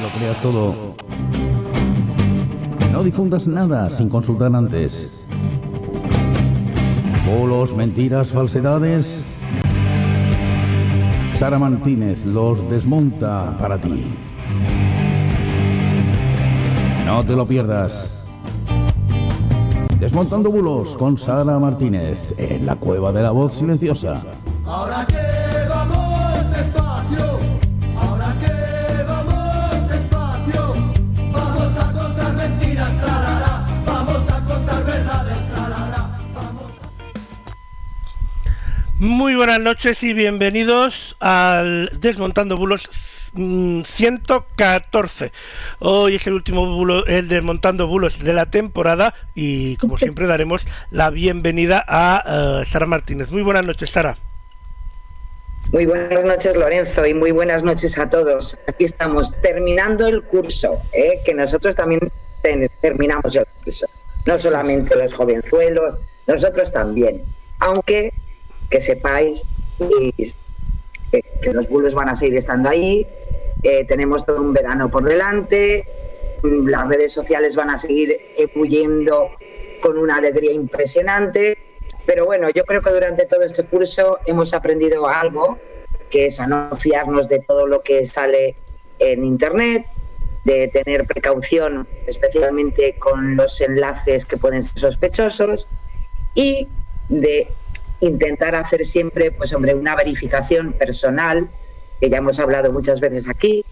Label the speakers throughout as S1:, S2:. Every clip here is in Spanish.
S1: lo creas todo. No difundas nada sin consultar antes. Bolos, mentiras, falsedades. Sara Martínez los desmonta para ti. No te lo pierdas. Desmontando bulos con Sara Martínez en la cueva de la voz silenciosa.
S2: Ahora que
S3: Muy buenas noches y bienvenidos al Desmontando Bulos mm, 114. Hoy es el último bulo, el Desmontando Bulos de la temporada y como siempre daremos la bienvenida a eh, Sara Martínez. Muy buenas noches, Sara.
S4: Muy buenas noches, Lorenzo, y muy buenas noches a todos. Aquí estamos terminando el curso, ¿eh? que nosotros también ten- terminamos el curso. No solamente los jovenzuelos, nosotros también. Aunque que sepáis eh, que los bulos van a seguir estando ahí, eh, tenemos todo un verano por delante, mm, las redes sociales van a seguir ebulliendo con una alegría impresionante. Pero bueno, yo creo que durante todo este curso hemos aprendido algo, que es a no fiarnos de todo lo que sale en Internet, de tener precaución, especialmente con los enlaces que pueden ser sospechosos, y de intentar hacer siempre, pues hombre, una verificación personal, que ya hemos hablado muchas veces aquí,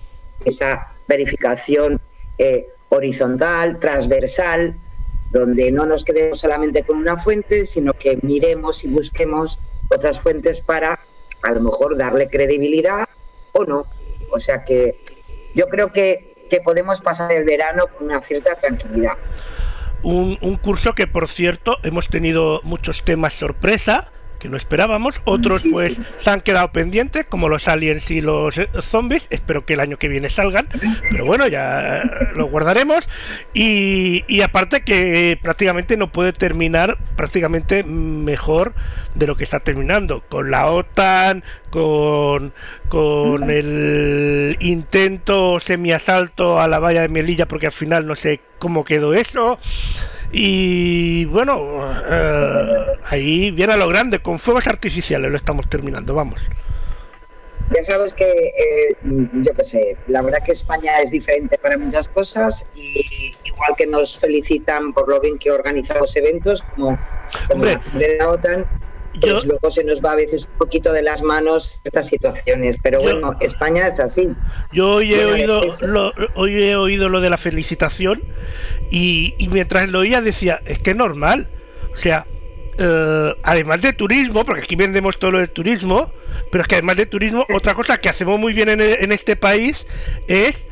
S4: esa verificación eh, horizontal, transversal, donde no nos quedemos solamente con una fuente, sino que miremos y busquemos otras fuentes para a lo mejor darle credibilidad o no. O sea que yo creo que, que podemos pasar el verano con una cierta tranquilidad.
S3: Un, un curso que, por cierto, hemos tenido muchos temas sorpresa que no esperábamos, otros
S4: Sí,
S3: pues
S4: sí.
S3: se han quedado pendientes, como los aliens y los eh, zombies, espero que el año que viene salgan, pero bueno, ya eh, lo guardaremos, y, y aparte que prácticamente no puede terminar prácticamente mejor de lo que está terminando, con la OTAN, con, con el intento semiasalto a la valla de Melilla, porque al final no sé cómo quedó eso, y bueno, eh, ahí viene a lo grande, con fuegos artificiales lo estamos terminando, vamos.
S4: Ya sabes que, eh, yo qué sé, la verdad que España es diferente para muchas cosas y igual que nos felicitan por lo bien que organizamos eventos como, como
S3: Hombre,
S4: la cumbre de la OTAN, pues
S3: yo-
S4: luego se nos va a veces un poquito de las manos ciertas situaciones. Pero
S3: Yo-
S4: bueno, España es así.
S3: Yo hoy he oído lo, hoy he oído lo de la felicitación y, y mientras lo oía decía, es que es normal. O sea, eh, además de turismo, porque aquí vendemos todo lo del turismo, pero es que además de turismo, otra cosa que hacemos muy bien en, en este país es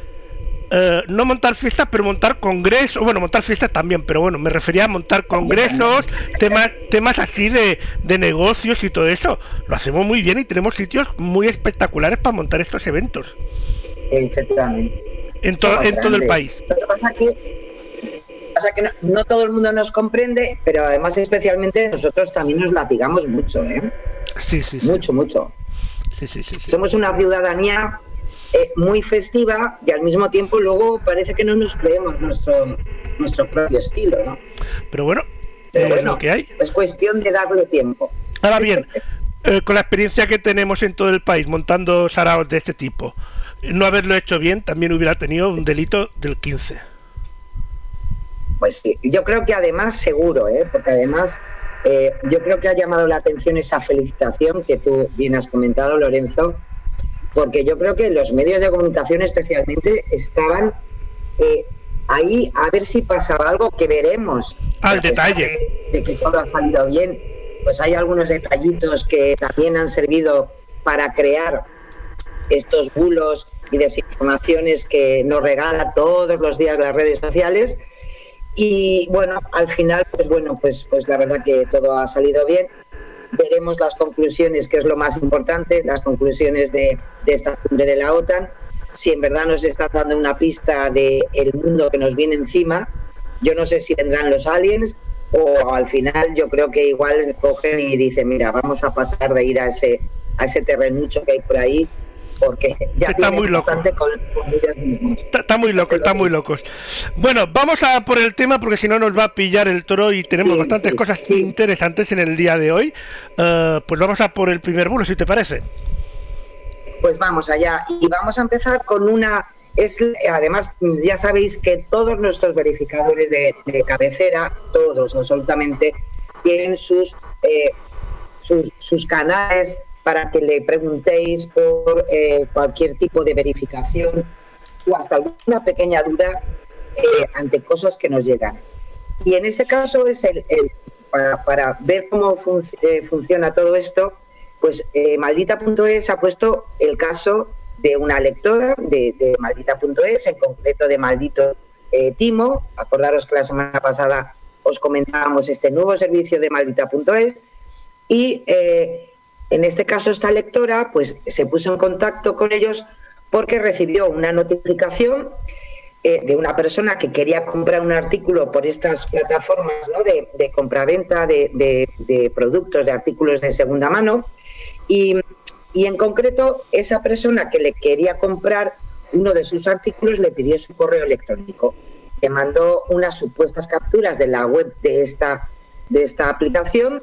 S3: eh, no montar fiestas, pero montar congresos, bueno, montar fiestas también, pero bueno, me refería a montar congresos, temas, temas así de, de negocios y todo eso. Lo hacemos muy bien y tenemos sitios muy espectaculares para montar estos eventos
S4: Efectivamente.
S3: en, to-
S4: Somos
S3: en todo el país.
S4: Lo que pasa que, pasa que no, no todo el mundo nos comprende, pero además especialmente nosotros también nos latigamos mucho, ¿eh?
S3: Sí, sí, sí.
S4: Mucho, mucho.
S3: Sí, sí, sí, sí.
S4: Somos una ciudadanía eh, muy festiva y al mismo tiempo luego parece que no nos creemos nuestro, nuestro propio estilo, ¿no?
S3: Pero bueno,
S4: Pero
S3: es
S4: bueno,
S3: lo que hay.
S4: es cuestión de darle tiempo.
S3: Ahora bien, eh, con la experiencia que tenemos en todo el país montando saraos de este tipo, no haberlo hecho bien también hubiera tenido un delito del 15.
S4: Pues sí, yo creo que además seguro, ¿eh? porque además eh, yo creo que ha llamado la atención esa felicitación que tú bien has comentado, Lorenzo, porque yo creo que los medios de comunicación especialmente estaban eh, ahí a ver si pasaba algo que veremos.
S3: Al detalle.
S4: De, de que todo ha salido bien, pues hay algunos detallitos que también han servido para crear estos bulos y desinformaciones que nos regala todos los días las redes sociales. Y bueno, al final, pues bueno, pues, pues la verdad que todo ha salido bien. Veremos las conclusiones, que es lo más importante, las conclusiones de, de esta cumbre de la OTAN. Si en verdad nos está dando una pista del el mundo que nos viene encima, yo no sé si vendrán los aliens o al final yo creo que igual cogen y dicen, mira, vamos a pasar de ir a ese, a ese terrenucho que hay por ahí porque ya
S3: Está
S4: tienen
S3: muy loco.
S4: bastante con, con ellos mismos.
S3: Está, está muy loco, está muy locos. Bueno, vamos a por el tema porque si no nos va a pillar el toro y tenemos
S4: Sí,
S3: bastantes
S4: sí,
S3: cosas
S4: sí.
S3: interesantes en el día de hoy. Eh, pues vamos a por el primer bulo, si te parece.
S4: Pues vamos allá y vamos a empezar con una. Es además ya sabéis que todos nuestros verificadores de, de cabecera, todos absolutamente, tienen sus, eh, sus sus canales para que le preguntéis por eh, cualquier tipo de verificación o hasta alguna pequeña duda eh, ante cosas que nos llegan. Y en este caso es el, para, ver cómo eh, funciona todo esto, pues maldita.es ha puesto el caso de una lectora de, maldita.es, en concreto de maldito Timo. Acordaros que la semana pasada os comentábamos este nuevo servicio de maldita.es y en este caso esta lectora pues se puso en contacto con ellos porque recibió una notificación eh, de una persona que quería comprar un artículo por estas plataformas de, de compraventa de productos, de artículos de segunda mano. Y, y en concreto, esa persona que le quería comprar uno de sus artículos le pidió su correo electrónico. Le mandó unas supuestas capturas de la web de esta, de esta aplicación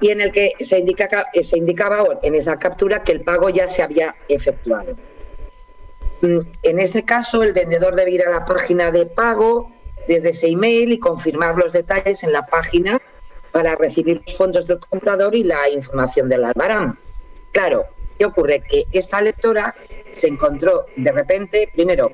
S4: y en el que se, indica, se indicaba en esa captura que el pago ya se había efectuado. Mm, En este caso, el vendedor debe ir a la página de pago desde ese email y confirmar los detalles en la página para recibir los fondos del comprador y la información del albarán. Claro, ¿qué ocurre? Que esta lectora se encontró de repente, primero,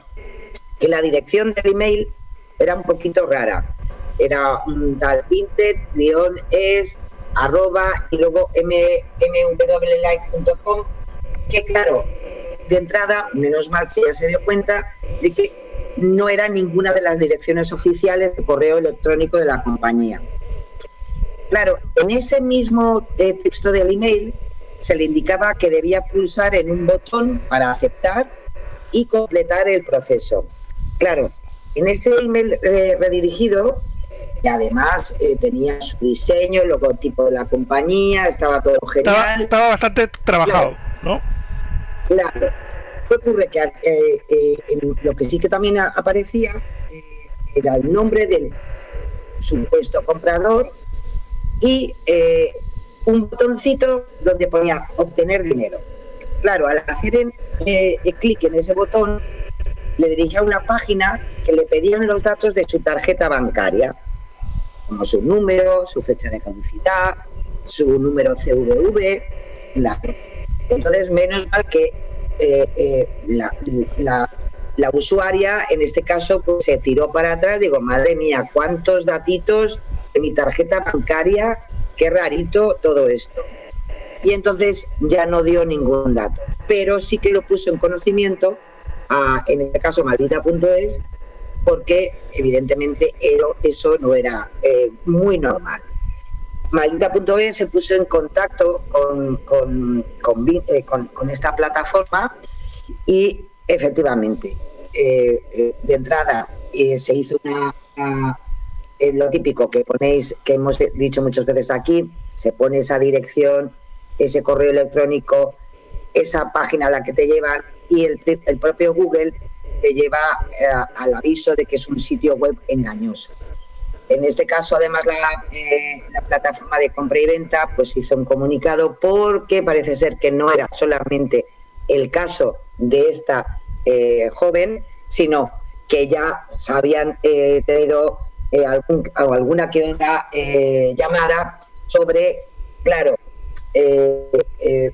S4: que la dirección del email era un poquito rara. Era un tal Vinted, guion es, arroba y luego m- mwlight.com, que claro, de entrada, menos mal que ya se dio cuenta de que no era ninguna de las direcciones oficiales de correo electrónico de la compañía. Claro, en ese mismo eh, texto del email se le indicaba que debía pulsar en un botón para aceptar y completar el proceso. Claro, en ese email eh, redirigido, y además eh, tenía su diseño, el logotipo de la compañía, estaba todo genial.
S3: estaba bastante trabajado, ¿no?
S4: Claro. ¿Qué ocurre? Que eh, eh, lo que sí que también a- aparecía era el nombre del supuesto comprador y eh, un botoncito donde ponía obtener dinero. Claro, al hacer clic en ese botón, le dirigía a una página que le pedían los datos de su tarjeta bancaria, como su número, su fecha de caducidad, su número CVV, la, entonces, menos mal que eh, eh, la, usuaria, en este caso, pues se tiró para atrás. Digo, madre mía, cuántos datitos de mi tarjeta bancaria, qué rarito todo esto. Y entonces ya no dio ningún dato, pero sí que lo puso en conocimiento, a, en este caso, maldita.es, porque evidentemente eso no era eh, muy normal. Maldita.es se puso en contacto con, con, con eh, esta plataforma y efectivamente, eh, de entrada se hizo una, una- lo típico que ponéis, que hemos dicho muchas veces aquí, se pone esa dirección, ese correo electrónico, esa página a la que te llevan y el propio Google te lleva eh, al aviso de que es un sitio web engañoso. En este caso, además, la, eh, la plataforma de compra y venta pues hizo un comunicado porque parece ser que no era solamente el caso de esta eh, joven, sino que ya habían tenido algún- alguna que otra llamada sobre, claro,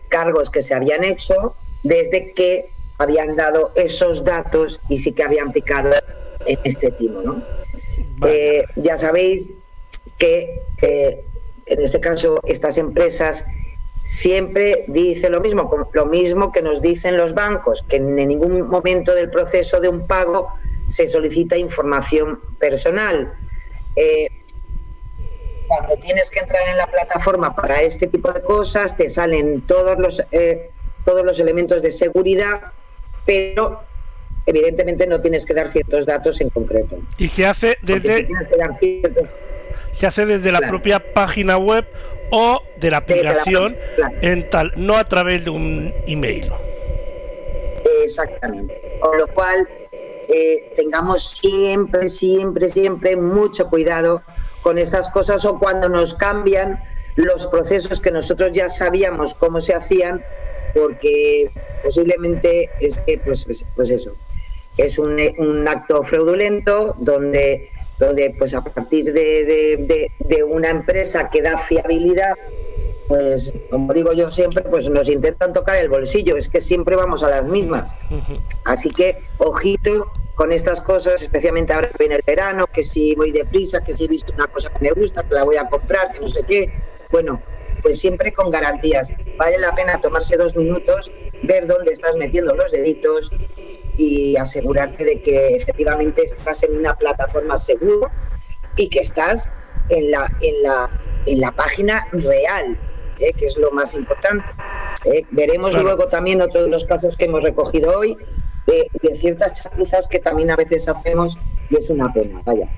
S4: cargos que se habían hecho desde que habían dado esos datos y sí que habían picado en este timo, ¿no?
S3: Vale.
S4: Eh, ya sabéis que eh, en este caso estas empresas siempre dicen lo mismo, lo mismo que nos dicen los bancos, que en ningún momento del proceso de un pago se solicita información personal. Eh, cuando tienes que entrar en la plataforma para este tipo de cosas, te salen todos los, eh, todos los elementos de seguridad, pero evidentemente no tienes que dar ciertos datos en concreto.
S3: Y se hace
S4: Porque si
S3: desde,
S4: tienes que dar ciertos
S3: se hace desde la propia página web o de la
S4: Desde la-
S3: aplicación
S4: claro.
S3: en tal, no a través de un email.
S4: Exactamente. Con lo cual, eh, tengamos siempre, siempre, siempre mucho cuidado con estas cosas o cuando nos cambian los procesos que nosotros ya sabíamos cómo se hacían, porque posiblemente es que, pues, pues, pues eso, es un, un, acto fraudulento donde, donde pues a partir de, de, de, una empresa que da fiabilidad, pues como digo yo siempre, pues nos intentan tocar el bolsillo, es que siempre vamos a las mismas. Así que ojito con estas cosas, especialmente ahora que viene el verano, que si voy deprisa, que si he visto una cosa que me gusta, que la voy a comprar, que no sé qué. Bueno, pues siempre con garantías. Vale la pena tomarse dos minutos, ver dónde estás metiendo los deditos y asegurarte de que efectivamente estás en una plataforma segura y que estás en la, en la, en la página real, ¿eh? que es lo más importante. ¿eh? Veremos claro. luego también otro de los casos que hemos recogido hoy, de, de, ciertas chapuzas que también a veces hacemos y es una pena, vaya.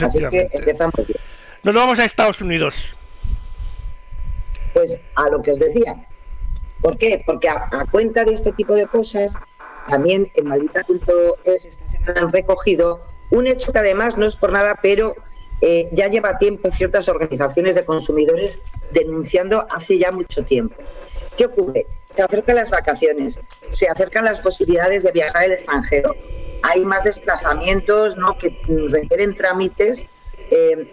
S4: Así que empezamos bien.
S3: Nos vamos a Estados Unidos.
S4: Pues a lo que os decía. ¿Por qué? Porque a, cuenta de este tipo de cosas, también en maldita.es esta semana han recogido un hecho que además no es por nada, pero eh, ya lleva tiempo ciertas organizaciones de consumidores denunciando hace ya mucho tiempo. ¿Qué ocurre? Se acercan las vacaciones, se acercan las posibilidades de viajar al extranjero, hay más desplazamientos ¿no? que requieren trámites eh,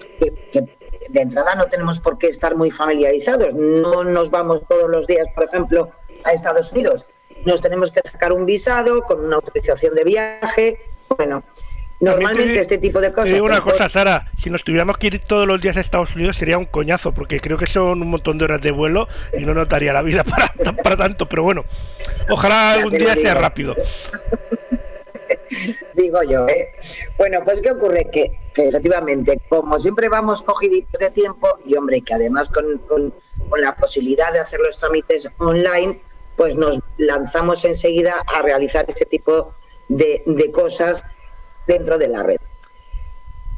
S4: que, de entrada no tenemos por qué estar muy familiarizados. No nos vamos todos los días, por ejemplo, a Estados Unidos. Nos tenemos que sacar un visado con una autorización de viaje. Bueno, normalmente
S3: te,
S4: este tipo de cosas.
S3: Te digo una cosa, Sara, si nos tuviéramos que ir todos los días a Estados Unidos sería un coñazo, porque creo que son un montón de horas de vuelo y no notaría la vida para, para tanto, pero bueno, ojalá algún día sea rápido.
S4: digo yo, ¿eh? Bueno, pues ¿qué ocurre? Que, efectivamente, como siempre vamos cogiditos de tiempo y hombre, que además con, con, la posibilidad de hacer los trámites online, pues nos lanzamos enseguida a realizar ese tipo de, de cosas dentro de la red.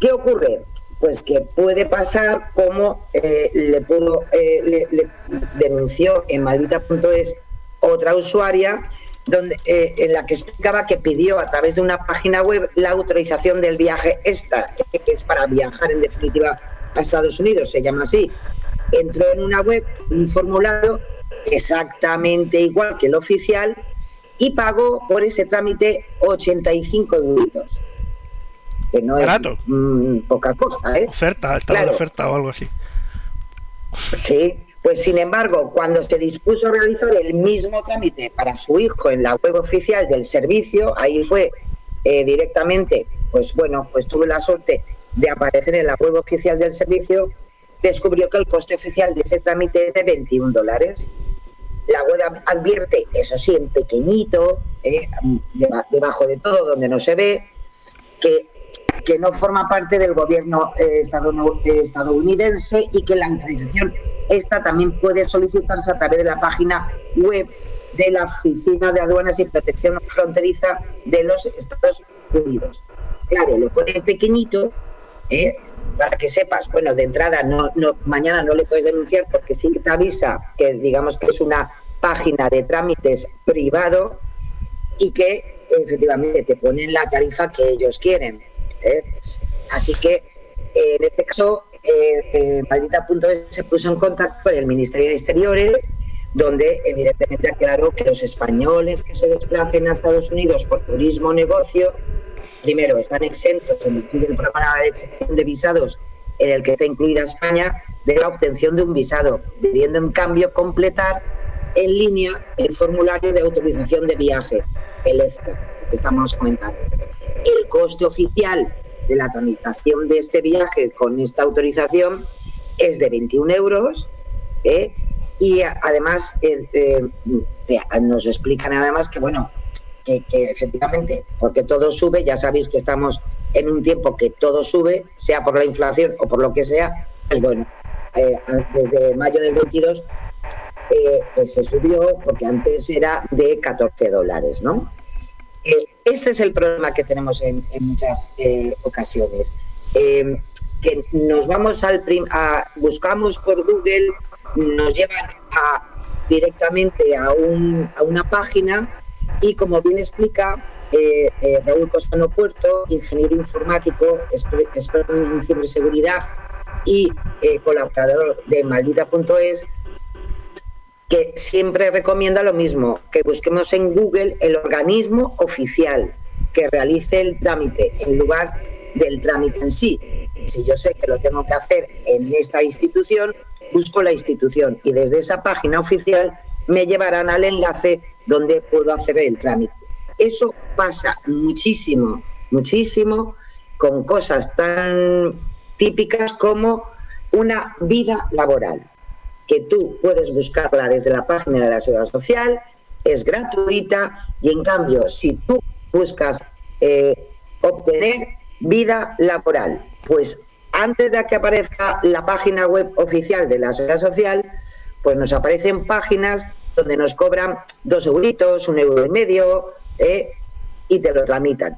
S4: ¿Qué ocurre? Pues que puede pasar como eh, le, pudo, eh, le, le, denunció en maldita.es otra usuaria donde, eh, en la que explicaba que pidió a través de una página web la autorización del viaje esta, que es para viajar en definitiva a Estados Unidos, se llama así. Entró en una web, un formulario exactamente igual que el oficial y pagó por ese trámite 85 euros que no
S3: Barato.
S4: es mmm, poca cosa, ¿eh?
S3: Oferta, estaba claro. oferta o algo así.
S4: Sí, pues sin embargo, cuando se dispuso a realizar el mismo trámite para su hijo en la web oficial del servicio, ahí fue eh, directamente, pues bueno, pues tuve la suerte de aparecer en la web oficial del servicio, descubrió que el coste oficial de ese trámite es de 21 dólares. La web advierte, eso sí, en pequeñito, eh, debajo de todo, donde no se ve, que que no forma parte del gobierno eh, estadounidense y que la autorización esta también puede solicitarse a través de la página web de la Oficina de Aduanas y Protección Fronteriza de los Estados Unidos. Claro, lo pone pequeñito, ¿eh? para que sepas, bueno, de entrada no, mañana no le puedes denunciar porque sí te avisa que digamos que es una página de trámites privado y que efectivamente te ponen la tarifa que ellos quieren. ¿Eh? Así que eh, en este caso, eh, eh Maldita.es se puso en contacto con el Ministerio de Exteriores, donde evidentemente aclaró que los españoles que se desplacen a Estados Unidos por turismo o negocio, primero están exentos en el programa de excepción de visados en el que está incluida España, de la obtención de un visado, debiendo en cambio completar en línea el formulario de autorización de viaje, el ESTA, que estamos comentando. El coste oficial de la tramitación de este viaje con esta autorización es de 21 euros ¿eh? y además eh, eh, nos explican además que bueno que, que, efectivamente porque todo sube ya sabéis que estamos en un tiempo que todo sube sea por la inflación o por lo que sea pues bueno desde mayo del 22 pues se subió porque antes era de 14 dólares no eh, este es el problema que tenemos en, muchas eh, ocasiones. Eh, que nos vamos al prim buscamos por Google, nos llevan directamente a, un, a una página Y como bien explica eh, Raúl Costano Puerto, ingeniero informático, experto en ciberseguridad y colaborador de maldita.es, siempre recomienda lo mismo, que busquemos en Google el organismo oficial que realice el trámite en lugar del trámite en sí. Si yo sé que lo tengo que hacer en esta institución, busco la institución y desde esa página oficial me llevarán al enlace donde puedo hacer el trámite. Eso pasa muchísimo, muchísimo con cosas tan típicas como una vida laboral, que tú puedes buscarla desde la página de la Seguridad Social, es gratuita y en cambio si tú buscas eh, obtener vida laboral, pues antes de que aparezca la página web oficial de la Seguridad Social, pues nos aparecen páginas donde nos cobran dos euritos, un euro y medio, ¿eh? y te lo tramitan.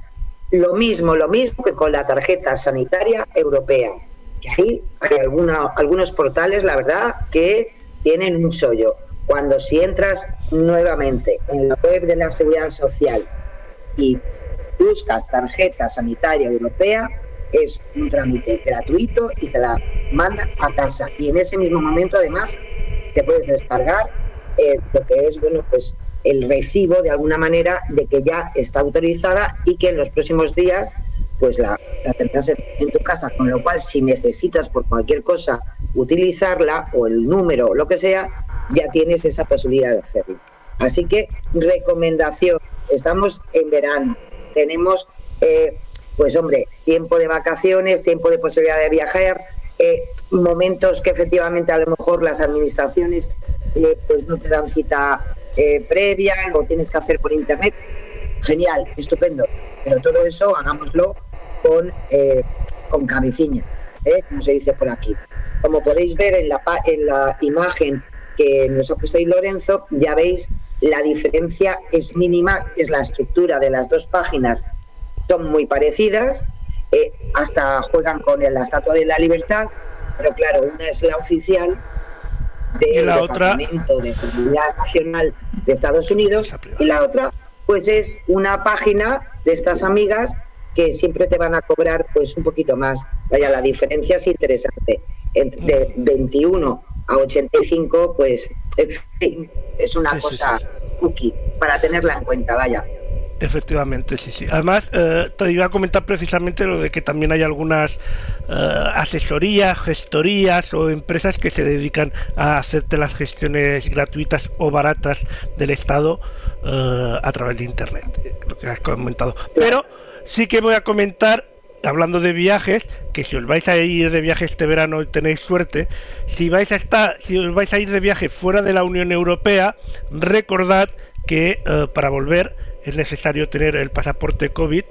S4: Lo mismo, lo mismo que con la tarjeta sanitaria europea. Que ahí hay alguna, algunos portales, la verdad, que tienen un sollo. Cuando si entras nuevamente en la web de la Seguridad Social y buscas tarjeta sanitaria europea, es un trámite gratuito y te la mandan a casa. Y en ese mismo momento, además, te puedes descargar eh, lo que es, bueno, pues el recibo de alguna manera de que ya está autorizada y que en los próximos días pues la, tendrás en, tu casa, con lo cual si necesitas por cualquier cosa utilizarla o el número lo que sea, ya tienes esa posibilidad de hacerlo. Así que recomendación, estamos en verano, tenemos eh, pues hombre, tiempo de vacaciones, tiempo de posibilidad de viajar, eh, momentos que efectivamente a lo mejor las administraciones eh, pues no te dan cita eh, previa, lo tienes que hacer por internet. Genial, estupendo. Pero todo eso hagámoslo con, eh, con cabeciña, ¿eh? como se dice por aquí. Como podéis ver en la, en la imagen que nos ha puesto ahí Lorenzo, ya veis la diferencia es mínima, es la estructura de las dos páginas, son muy parecidas, hasta juegan con la Estatua de la Libertad, pero claro, una es la oficial del Departamento de Seguridad Nacional de Estados Unidos y la otra pues es una página de estas amigas que siempre te van a cobrar pues un poquito más. Vaya, la diferencia es interesante. de 21 a 85 pues es una cosa cookie para tenerla en cuenta, vaya.
S3: Efectivamente, sí, sí. Además, eh, te iba a comentar precisamente lo de que también hay algunas eh, asesorías, gestorías o empresas que se dedican a hacerte las gestiones gratuitas o baratas del Estado eh, a través de Internet, lo que has comentado. Pero sí que voy a comentar, hablando de viajes, que si os vais a ir de viaje este verano y tenéis suerte, si vais a estar, si os vais a ir de viaje fuera de la Unión Europea, recordad que para volver es necesario tener el pasaporte COVID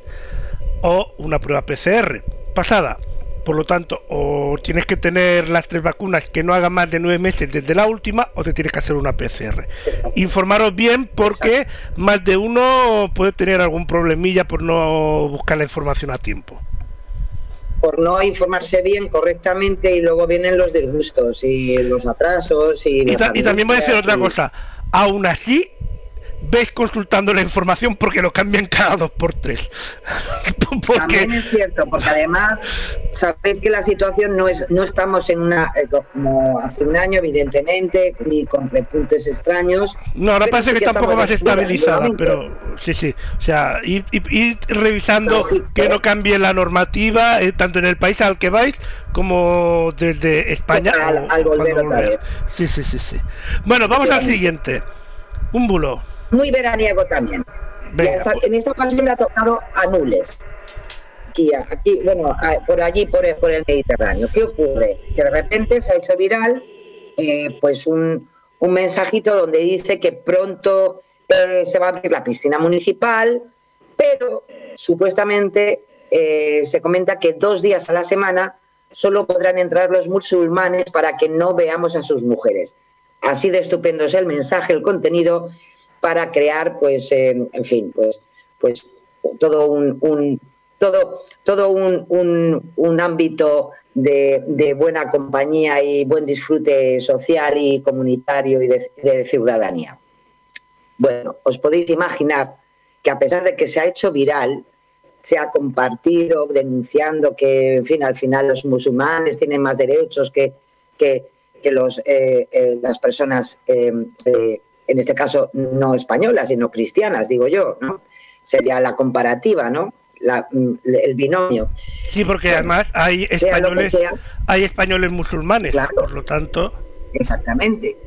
S3: o una prueba PCR pasada. Por lo tanto, o tienes que tener las tres vacunas que no hagan más de nueve meses desde la última, o te tienes que hacer una PCR. Informaros bien porque más de uno puede tener algún problemilla por no buscar la información a tiempo.
S4: Por no informarse bien correctamente y luego vienen los disgustos y los atrasos. Y,
S3: y, y también voy a decir otra cosa. Aún así, ves consultando la información porque lo cambian cada dos por tres.
S4: También es cierto, porque además sabéis que la situación no es, no estamos en una eh, como hace un año, evidentemente, ni con repuntes extraños.
S3: No, ahora parece que está un poco más estabilizada, pero sí, sí. O sea, ir, revisando que no cambie la normativa, eh, tanto en el país al que vais como desde España.
S4: Al, volver otra vez.
S3: Sí, sí, sí, sí. Bueno, vamos al siguiente. Un bulo
S4: muy veraniego también. Pues. En esta ocasión me ha tocado anules. Aquí, aquí bueno, por allí, por el, por el Mediterráneo. ¿Qué ocurre? Que de repente se ha hecho viral eh, pues un, un, mensajito donde dice que pronto eh, se va a abrir la piscina municipal, pero supuestamente eh, se comenta que dos días a la semana solo podrán entrar los musulmanes para que no veamos a sus mujeres. Así de estupendo es el mensaje, el contenido, para crear, pues, en fin, pues, pues todo un, todo, todo un, un, ámbito de, buena compañía y buen disfrute social y comunitario y de, ciudadanía. Bueno, os podéis imaginar que a pesar de que se ha hecho viral, se ha compartido denunciando que, en fin, al final los musulmanes tienen más derechos que, que, los, eh, eh, las personas, eh, en este caso no españolas, sino cristianas, digo yo, ¿no? Sería la comparativa, ¿no? Mm, el binomio.
S3: Sí, porque además hay españoles, hay españoles musulmanes, por lo tanto.
S4: Exactamente.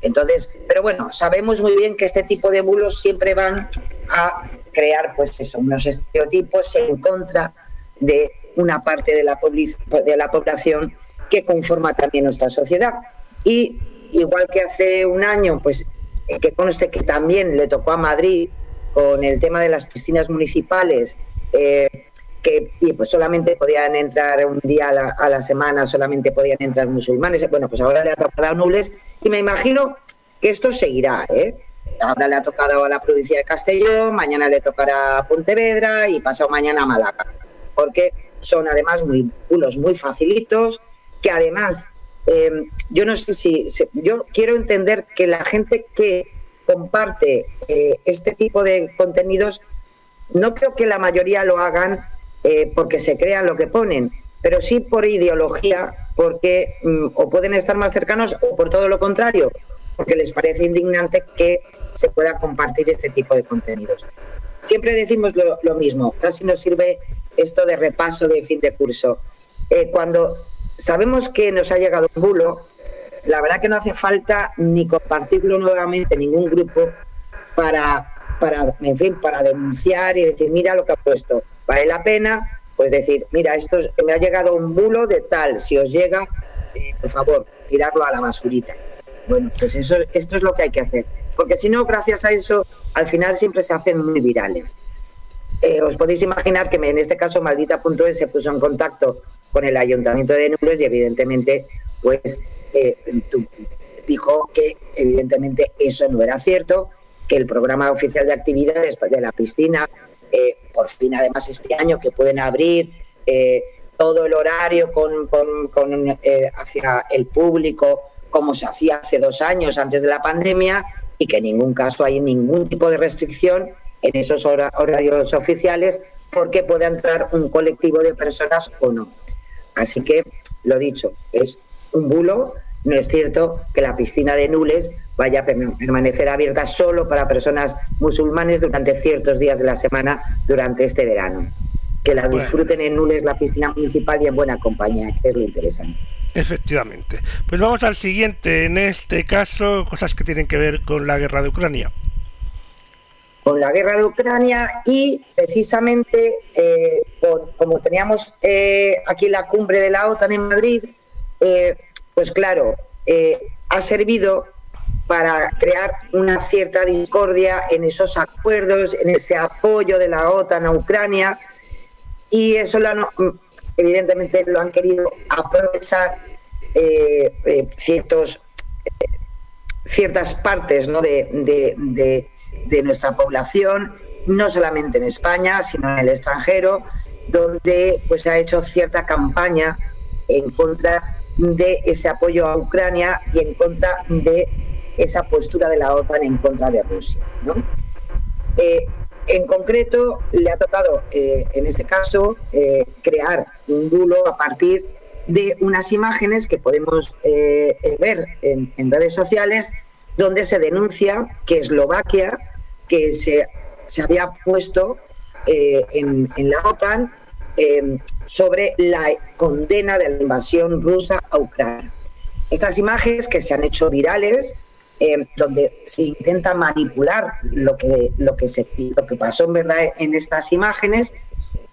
S4: Entonces, pero bueno, sabemos muy bien que este tipo de bulos siempre van a crear, pues eso, unos estereotipos en contra de una parte de la, de la población que conforma también nuestra sociedad. Y igual que hace un año, pues que conste que también le tocó a Madrid con el tema de las piscinas municipales, eh, que y pues solamente podían entrar un día a la, semana, solamente podían entrar musulmanes. Bueno, pues ahora le ha tocado a Nules y me imagino que esto seguirá. ¿eh? Ahora le ha tocado a la provincia de Castellón, mañana le tocará a Pontevedra y pasado mañana a Málaga. Porque son además muy pulos muy facilitos, que además, em, yo no sé si, yo quiero entender que la gente que comparte eh, este tipo de contenidos, no creo que la mayoría lo hagan eh, porque se crean lo que ponen, pero sí por ideología, porque mm, o pueden estar más cercanos o por todo lo contrario, porque les parece indignante que se pueda compartir este tipo de contenidos. Siempre decimos lo, mismo, casi nos sirve esto de repaso de fin de curso. Eh, cuando sabemos que nos ha llegado un bulo, la verdad que no hace falta ni compartirlo nuevamente en ningún grupo para, para, en fin, para denunciar y decir, mira lo que ha puesto vale la pena pues decir, mira, esto me ha llegado un bulo de tal, si os llega, eh, por favor, tirarlo a la basurita. Bueno, pues eso, esto es lo que hay que hacer, porque si no, gracias a eso, al final siempre se hacen muy virales. Eh, os podéis imaginar que en este caso Maldita.es se puso en contacto con el Ayuntamiento de Nules y evidentemente pues eh, dijo que evidentemente eso no era cierto, que el programa oficial de actividades de la piscina eh, por fin además este año que pueden abrir eh, todo el horario con, eh, hacia el público como se hacía hace dos años antes de la pandemia y que en ningún caso hay ningún tipo de restricción en esos horarios oficiales porque pueda entrar un colectivo de personas o no. Así que, lo dicho, es un bulo no es cierto que la piscina de Nules vaya a permanecer abierta solo para personas musulmanes durante ciertos días de la semana durante este verano. Que la disfruten en Nules, la piscina municipal y en buena compañía, que es lo interesante.
S3: Efectivamente. Pues vamos al siguiente, en este caso, cosas que tienen que ver con la guerra de Ucrania.
S4: Con la guerra de Ucrania y precisamente, eh, como teníamos eh, aquí la cumbre de la OTAN en Madrid, eh, pues claro, eh, ha servido para crear una cierta discordia en esos acuerdos, en ese apoyo de la OTAN a Ucrania, y eso lo evidentemente lo han querido aprovechar ciertos, ciertas partes de, de nuestra población, no solamente en España, sino en el extranjero, donde pues se ha hecho cierta campaña en contra de ese apoyo a Ucrania y en contra de esa postura de la OTAN en contra de Rusia. Eh, en concreto, le ha tocado, eh, en este caso, eh, crear un bulo a partir de unas imágenes que podemos ver en, redes sociales, donde se denuncia que Eslovaquia, que se, se había puesto en, en la OTAN, Em, sobre la condena de la invasión rusa a Ucrania. Estas imágenes que se han hecho virales, em, donde se intenta manipular lo que, lo, que se, lo que pasó en verdad en estas imágenes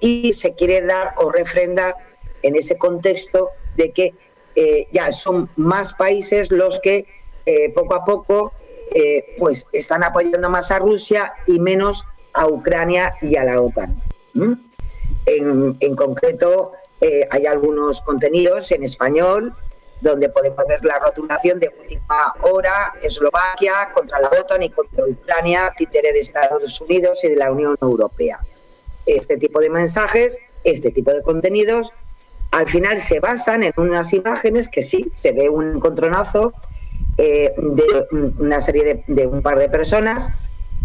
S4: y se quiere dar o refrendar en ese contexto de que eh, ya son más países los que eh, poco a poco eh, pues están apoyando más a Rusia y menos a Ucrania y a la OTAN. En, concreto, eh, hay algunos contenidos en español donde podemos ver la rotulación de última hora, Eslovaquia contra la OTAN y contra Ucrania, títere de Estados Unidos y de la Unión Europea. Este tipo de mensajes, este tipo de contenidos, al final se basan en unas imágenes que sí, se ve un encontronazo eh, de una serie de, un par de personas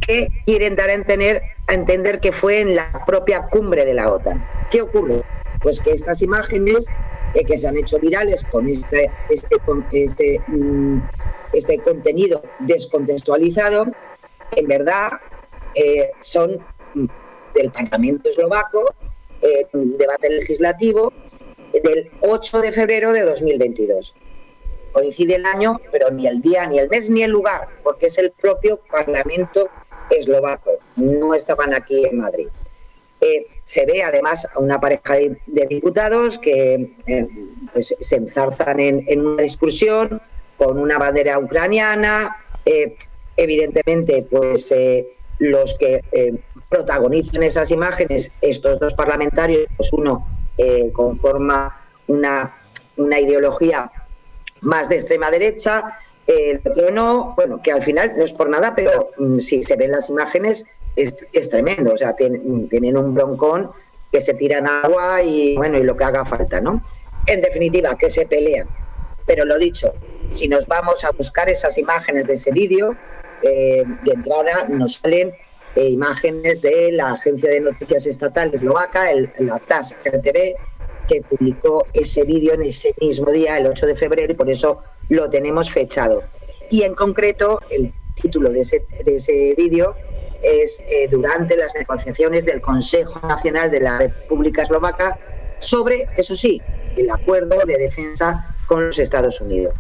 S4: que quieren dar a entender, a entender que fue en la propia cumbre de la OTAN. ¿Qué ocurre? Pues que estas imágenes eh, que se han hecho virales con este, este, este, mm, este contenido descontextualizado, en verdad eh, son del Parlamento eslovaco, eh, debate legislativo del 8 de febrero de 2022. Coincide el año, pero ni el día, ni el mes, ni el lugar, porque es el propio Parlamento eslovaco. No estaban aquí en Madrid. Eh, se ve además a una pareja de, diputados que eh, pues, se enzarzan en, una discusión con una bandera ucraniana. Eh, evidentemente, pues los que protagonizan esas imágenes, estos dos parlamentarios, pues uno conforma una, una ideología más de extrema derecha, el otro no, bueno, que al final no es por nada, pero mm, si se ven las imágenes es, tremendo, o sea, tienen, un broncón que se tiran agua y bueno, y lo que haga falta, ¿no? En definitiva, que se pelean. Pero lo dicho, si nos vamos a buscar esas imágenes de ese vídeo, eh, de entrada nos salen eh, imágenes de la agencia de noticias estatal eslovaca, el, la TAS RTV, que publicó ese vídeo en ese mismo día, el 8 de febrero, y por eso lo tenemos fechado. Y en concreto, el título de ese, de ese vídeo es eh, durante las negociaciones del Consejo Nacional de la República Eslovaca sobre, eso sí, el acuerdo de defensa con los Estados Unidos.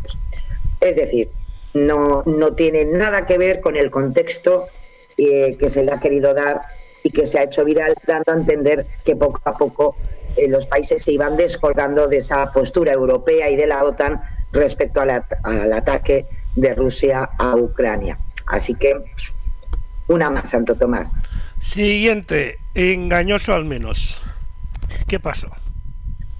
S4: Es decir, no, no tiene nada que ver con el contexto eh, que se le ha querido dar y que se ha hecho viral, dando a entender que poco a poco eh, los países se iban descolgando de esa postura europea y de la OTAN respecto al ataque de Rusia a Ucrania. Así que una más, Santo Tomás.
S3: Siguiente, engañoso al menos. ¿Qué pasó?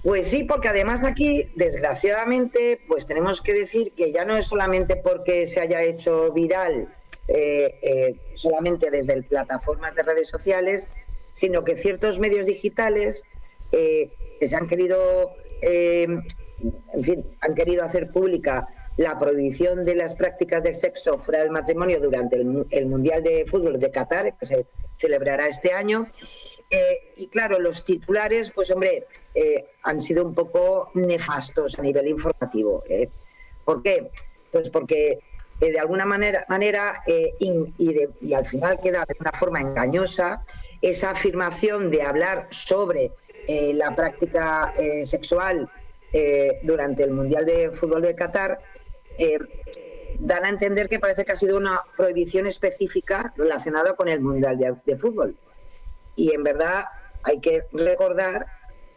S4: Pues sí, porque además aquí, desgraciadamente, pues tenemos que decir que ya no es solamente porque se haya hecho viral eh, eh, solamente desde plataformas de redes sociales, sino que ciertos medios digitales eh, se han querido, en fin, han querido hacer pública la prohibición de las prácticas de sexo fuera del matrimonio durante el, Mundial de Fútbol de Qatar, que se celebrará este año. Eh, y claro, los titulares, pues hombre, eh, han sido un poco nefastos a nivel informativo. ¿eh? ¿Por qué? Pues porque de alguna manera, manera y, al final queda de una forma engañosa esa afirmación de hablar sobre la práctica sexual durante el Mundial de Fútbol de Qatar eh, dan a entender que parece que ha sido una prohibición específica relacionada con el Mundial de, Fútbol. Y en verdad hay que recordar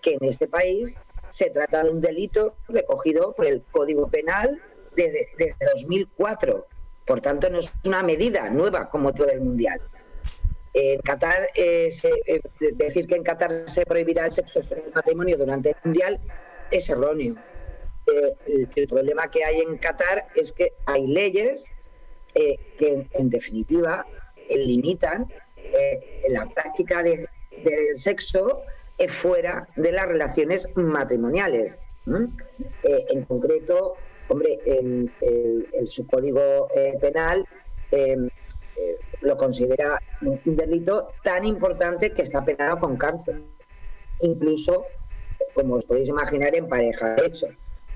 S4: que en este país se trata de un delito recogido por el Código Penal desde, 2004. Por tanto, no es una medida nueva como todo el Mundial. En Qatar, eh, eh, decir que en Qatar se prohibirá el sexo en el matrimonio durante el Mundial es erróneo el, problema que hay en Qatar es que hay leyes eh, que, en, definitiva, limitan eh, la práctica del sexo eh, fuera de las relaciones matrimoniales. en concreto, hombre, el, su código penal lo considera un delito tan importante que está penado con cárcel, incluso, como os podéis imaginar, en pareja de hecho.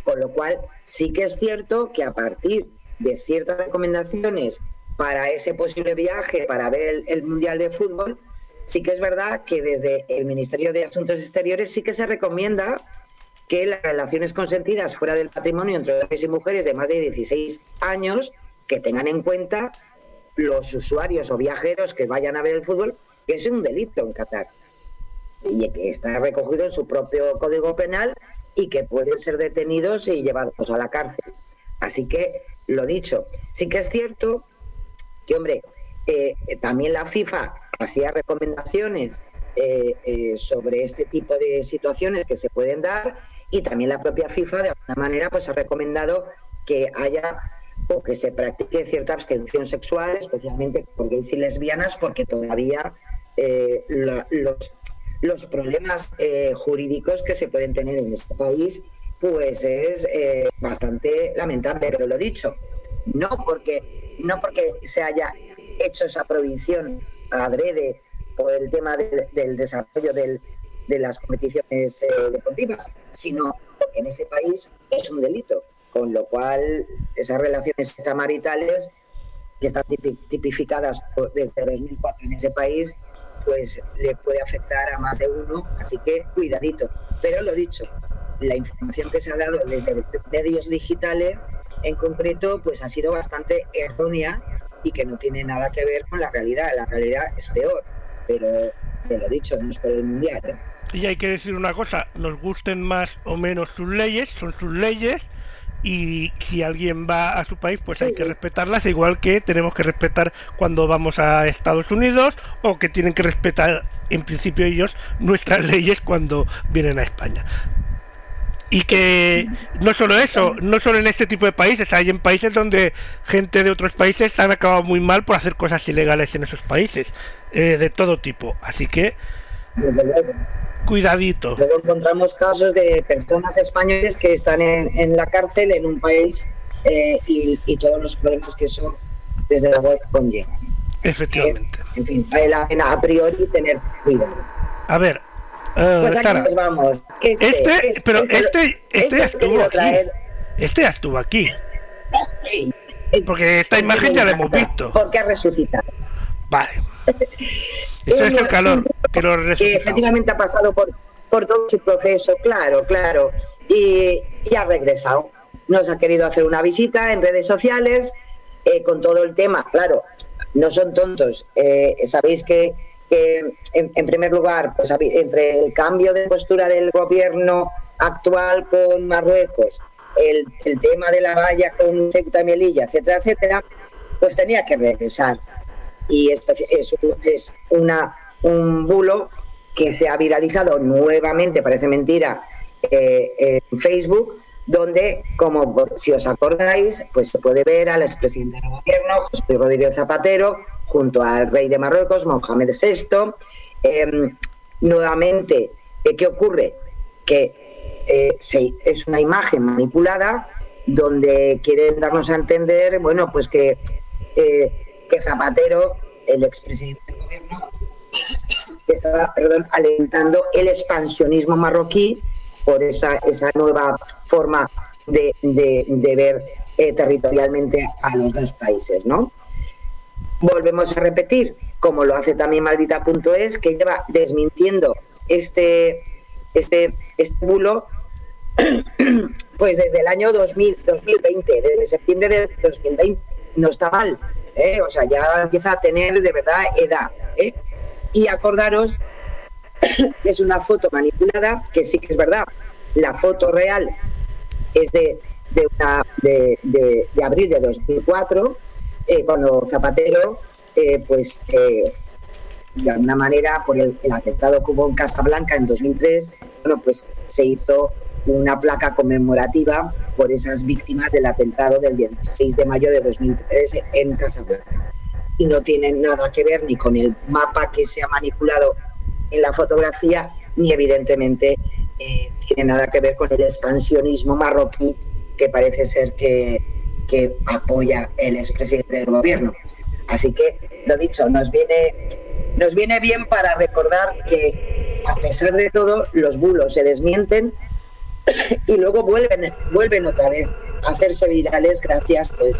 S4: Con lo cual, sí que es cierto que a partir de ciertas recomendaciones para ese posible viaje, para ver el, Mundial de Fútbol, sí que es verdad que desde el Ministerio de Asuntos Exteriores sí que se recomienda que las relaciones consentidas fuera del patrimonio entre hombres y mujeres de más de 16 años, que tengan en cuenta los usuarios o viajeros que vayan a ver el fútbol, que es un delito en Qatar y que está recogido en su propio Código Penal y que pueden ser detenidos y llevados a la cárcel. Así que, lo dicho, sí que es cierto que, hombre, eh, también la FIFA hacía recomendaciones eh, eh, sobre este tipo de situaciones que se pueden dar y también la propia FIFA de alguna manera pues ha recomendado que haya que se practique cierta abstención sexual, especialmente por gays y lesbianas, porque todavía los los problemas eh, jurídicos que se pueden tener en este país, pues es eh, bastante lamentable. Pero lo dicho, no porque, no porque se haya hecho esa prohibición adrede por el tema de- del desarrollo del- de las competiciones eh, deportivas, sino porque en este país es un delito, con lo cual esas relaciones extramaritales que están tipi- tipificadas desde 2004 en ese país, pues le puede afectar a más de uno, así que cuidadito. Pero lo dicho, la información que se ha dado desde medios digitales en concreto, pues ha sido bastante errónea y que no tiene nada que ver con la realidad. La realidad es peor, pero, pero lo dicho, no es por el mundial. ¿eh?
S3: Y hay que decir una cosa, nos gusten más o menos sus leyes, son sus leyes y si alguien va a su país pues
S4: Sí,
S3: hay que respetarlas igual que tenemos que respetar cuando vamos a Estados Unidos o que tienen que respetar en principio ellos nuestras leyes cuando vienen a España. Y que no solo eso, no solo en este tipo de países, hay en países donde gente de otros países han acabado muy mal por hacer cosas ilegales en esos países, eh, de todo tipo. Así que
S4: Desde luego.
S3: Cuidadito.
S4: Luego encontramos casos de personas españoles que están en, en la cárcel en un país eh, y, y todos los problemas que eso, desde luego, conllevan.
S3: Efectivamente.
S4: En fin, vale la pena a priori tener cuidado.
S3: A ver, eh,
S4: Pues aquí
S3: Sara,
S4: nos vamos. Este,
S3: este, pero este, este ya
S4: he
S3: estuvo aquí.
S4: traer.
S3: Este ya estuvo aquí. Porque esta imagen ya la hemos visto.
S4: Porque ha resucitado.
S3: Vale. Esto es el calor que lo
S4: efectivamente ha pasado por, por todo su proceso, claro, claro, y, y ha regresado. Nos ha querido hacer una visita en redes sociales eh, con todo el tema. Claro, no son tontos. Eh, Sabéis que, que, en, en primer lugar, pues, entre el cambio de postura del gobierno actual con Marruecos, el, el tema de la valla con Ceuta y Melilla, etcétera, etcétera, pues tenía que regresar y es, es, una, un bulo que se ha viralizado nuevamente, parece mentira, eh, en Facebook, donde, como si os acordáis, pues se puede ver al expresidente del gobierno, José Rodríguez Zapatero, junto al rey de Marruecos, Mohamed VI. Em, nuevamente, eh, ¿qué ocurre? Que eh, se- es una imagen manipulada donde quieren darnos a entender, bueno, pues que que Zapatero, el expresidente del gobierno, estaba perdón, alentando el expansionismo marroquí por esa, esa nueva forma de, de- ver eh, territorialmente a los dos países, ¿no? Volvemos a repetir, como lo hace también maldita.es, que lleva desmintiendo este, este, este bulo pues desde el año 2000, 2020, desde septiembre de 2020. No está mal, ¿eh? o sea, ya empieza a tener de verdad edad. ¿eh? Y acordaros es una foto manipulada, que sí que es verdad, la foto real es de, de, una- de- abril de 2004, eh, cuando Zapatero, pues de alguna manera, por el, el atentado que hubo en Casablanca en 2003, bueno, pues se hizo una placa conmemorativa por esas víctimas del atentado del 16 de mayo de 2003 en Casablanca. Y no tiene nada que ver ni con el mapa que se ha manipulado en la fotografía, ni evidentemente eh, tiene nada que ver con el expansionismo marroquí que parece ser que, que apoya el expresidente del gobierno. Así que, lo dicho, nos viene, nos viene bien para recordar que, a pesar de todo, los bulos se desmienten y luego vuelven, vuelven otra vez a hacerse virales gracias pues,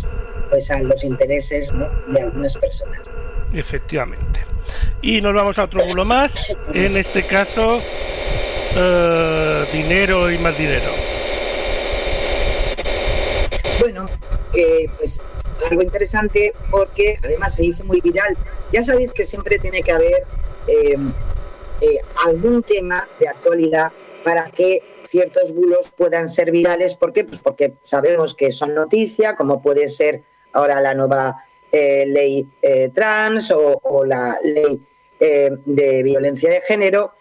S4: pues a los intereses ¿no? de algunas personas.
S3: Efectivamente. Y nos vamos a otro bulo más. En este caso, eh, dinero y más dinero.
S4: Bueno, eh, pues algo interesante porque además se hizo muy viral. Ya sabéis que siempre tiene que haber eh, eh, algún tema de actualidad para que ciertos bulos puedan ser virales. ¿Por qué? Pues porque sabemos que son noticia, como puede ser ahora la nueva eh, ley eh, trans o, la ley eh, de violencia de género.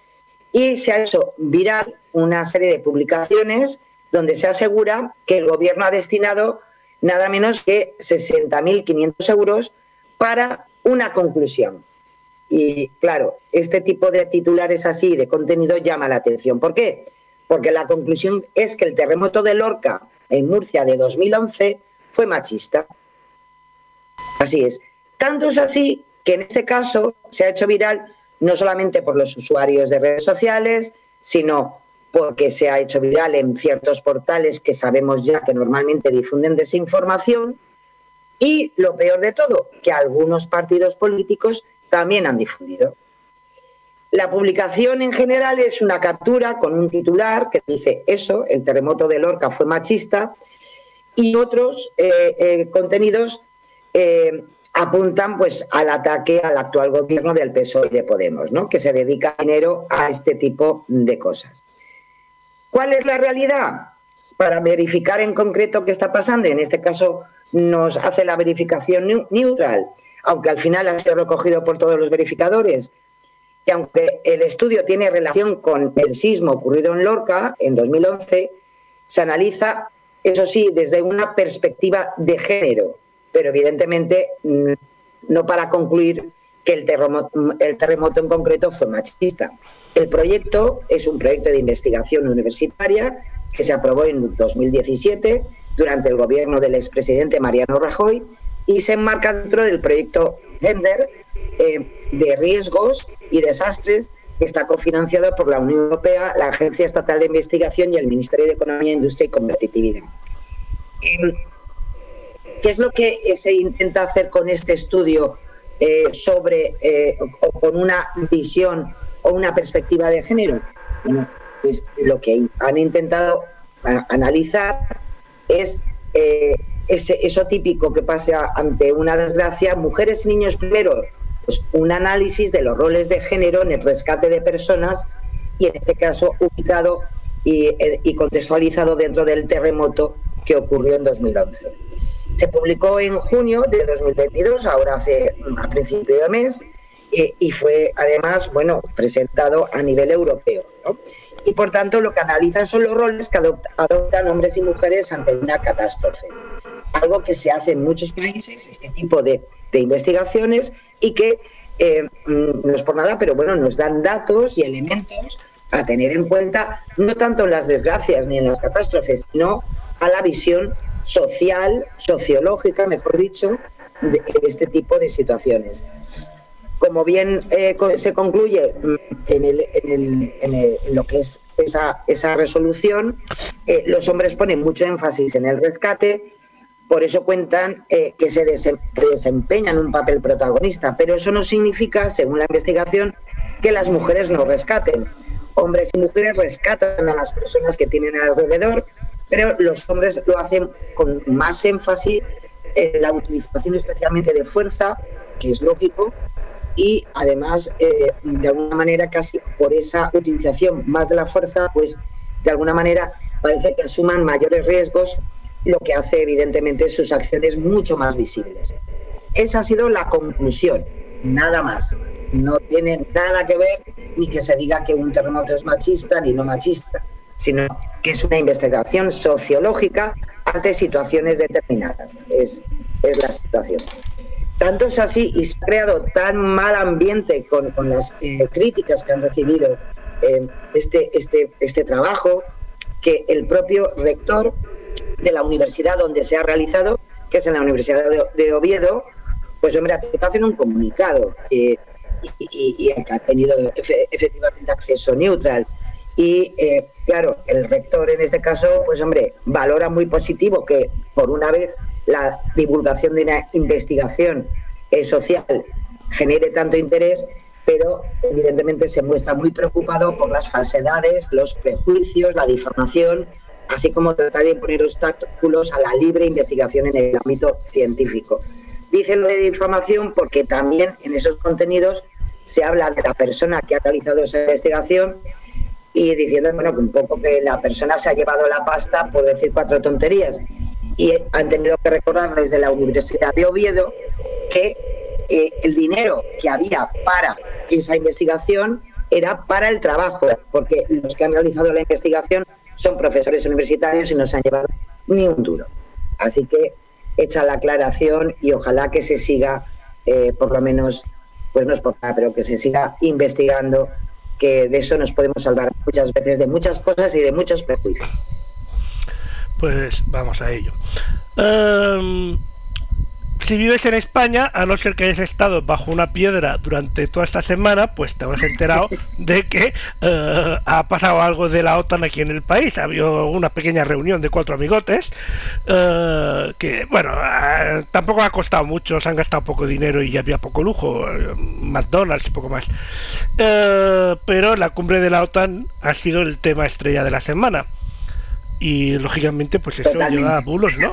S4: Y se ha hecho viral una serie de publicaciones donde se asegura que el gobierno ha destinado nada menos que 60.500 euros para una conclusión. Y claro, este tipo de titulares así, de contenido, llama la atención. ¿Por qué? Porque la conclusión es que el terremoto de Lorca en Murcia de 2011 fue machista. Así es. Tanto es así que en este caso se ha hecho viral no solamente por los usuarios de redes sociales, sino porque se ha hecho viral en ciertos portales que sabemos ya que normalmente difunden desinformación. Y lo peor de todo, que algunos partidos políticos también han difundido. La publicación en general es una captura con un titular que dice eso, el terremoto de Lorca fue machista, y otros eh, eh, contenidos eh, apuntan pues al ataque al actual gobierno del PSOE y de Podemos, ¿no? que se dedica dinero a este tipo de cosas. ¿Cuál es la realidad? Para verificar en concreto qué está pasando, en este caso nos hace la verificación neutral, aunque al final ha sido recogido por todos los verificadores, y aunque el estudio tiene relación con el sismo ocurrido en Lorca en 2011, se analiza, eso sí, desde una perspectiva de género, pero evidentemente mm, no para concluir que el terremoto, el terremoto en concreto fue machista. El proyecto es un proyecto de investigación universitaria que se aprobó en 2017 durante el gobierno del expresidente Mariano Rajoy y se enmarca dentro del proyecto Gender eh, de riesgos y desastres está cofinanciado por la Unión Europea, la Agencia Estatal de Investigación y el Ministerio de Economía, Industria y Competitividad. Em, ¿Qué es lo que se intenta hacer con este estudio eh, sobre eh, o con una visión o una perspectiva de género? Bueno, pues lo que han intentado analizar es eh, ese, eso típico que pasa ante una desgracia, mujeres y niños primero, pues un análisis de los roles de género en el rescate de personas y en este caso ubicado y, y contextualizado dentro del terremoto que ocurrió en 2011. Se publicó en junio de 2022, ahora hace a principio de mes, y fue además, bueno, presentado a nivel europeo. Y por tanto lo que analizan son los roles que adoptan hombres y mujeres ante una catástrofe. Algo que se hace en muchos países, este tipo de, investigaciones, y que eh, mm, no es por nada, pero bueno, nos dan datos y elementos a tener en cuenta, no tanto en las desgracias ni en las catástrofes, sino a la visión social, sociológica, mejor dicho, de este tipo de situaciones. Como bien eh, se concluye mm, en, el, en, lo que es esa, esa resolución, eh, los hombres ponen mucho énfasis en el rescate, por eso cuentan eh, que se desempeñan un papel protagonista, pero eso no significa, según la investigación, que las mujeres no rescaten. Hombres y mujeres rescatan a las personas que tienen alrededor, pero los hombres lo hacen con más énfasis en la utilización especialmente de fuerza, que es lógico, y además, eh, de alguna manera, casi por esa utilización más de la fuerza, pues de alguna manera parece que asuman mayores riesgos, lo que hace evidentemente sus acciones mucho más visibles. Esa ha sido la conclusión, nada más. No tiene nada que ver ni que se diga que un terremoto es machista ni no machista sino que es una investigación sociológica ante situaciones determinadas. Es, la situación. Tanto es así y se ha creado tan mal ambiente con, con las eh, críticas que han recibido eh, este, este, este trabajo que el propio rector de la universidad donde se ha realizado, que es en la Universidad de, Oviedo, pues hombre, ha hacer un comunicado eh, y, ha tenido efectivamente acceso neutral. Y eh, claro, el rector en este caso, pues hombre, valora muy positivo que por una vez la divulgación de una investigación eh, social genere tanto interés, pero evidentemente se muestra muy preocupado por las falsedades, los prejuicios, la difamación, así como tratar de poner obstáculos a la libre investigación en el ámbito científico. Dice lo de difamación porque también en esos contenidos se habla de la persona que ha realizado esa investigación y diciendo bueno, que un poco que la persona se ha llevado la pasta por decir cuatro tonterías. Y han tenido que recordar desde la Universidad de Oviedo que eh, el dinero que había para esa investigación era para el trabajo, porque los que han realizado la investigación son profesores universitarios y no se han llevado ni un duro. Así que hecha la aclaración y ojalá que se siga, eh, por lo menos, pues no es por nada, pero que se siga investigando que de eso nos podemos salvar muchas veces de muchas cosas y de muchos perjuicios.
S3: Pues vamos a ello. Um, si vives en España, a no ser que hayas estado bajo una piedra durante toda esta semana, pues te habrás enterado de que eh, ha pasado algo de la OTAN aquí en el país. Ha habido una pequeña reunión de cuatro amigotes eh, que, bueno, eh, tampoco ha costado mucho, se han gastado poco dinero y había poco lujo, McDonald's y poco más. Pero la cumbre de la OTAN ha sido el tema estrella de la semana. Y lógicamente, pues eso
S4: Totalmente.
S3: lleva a bulos, ¿no?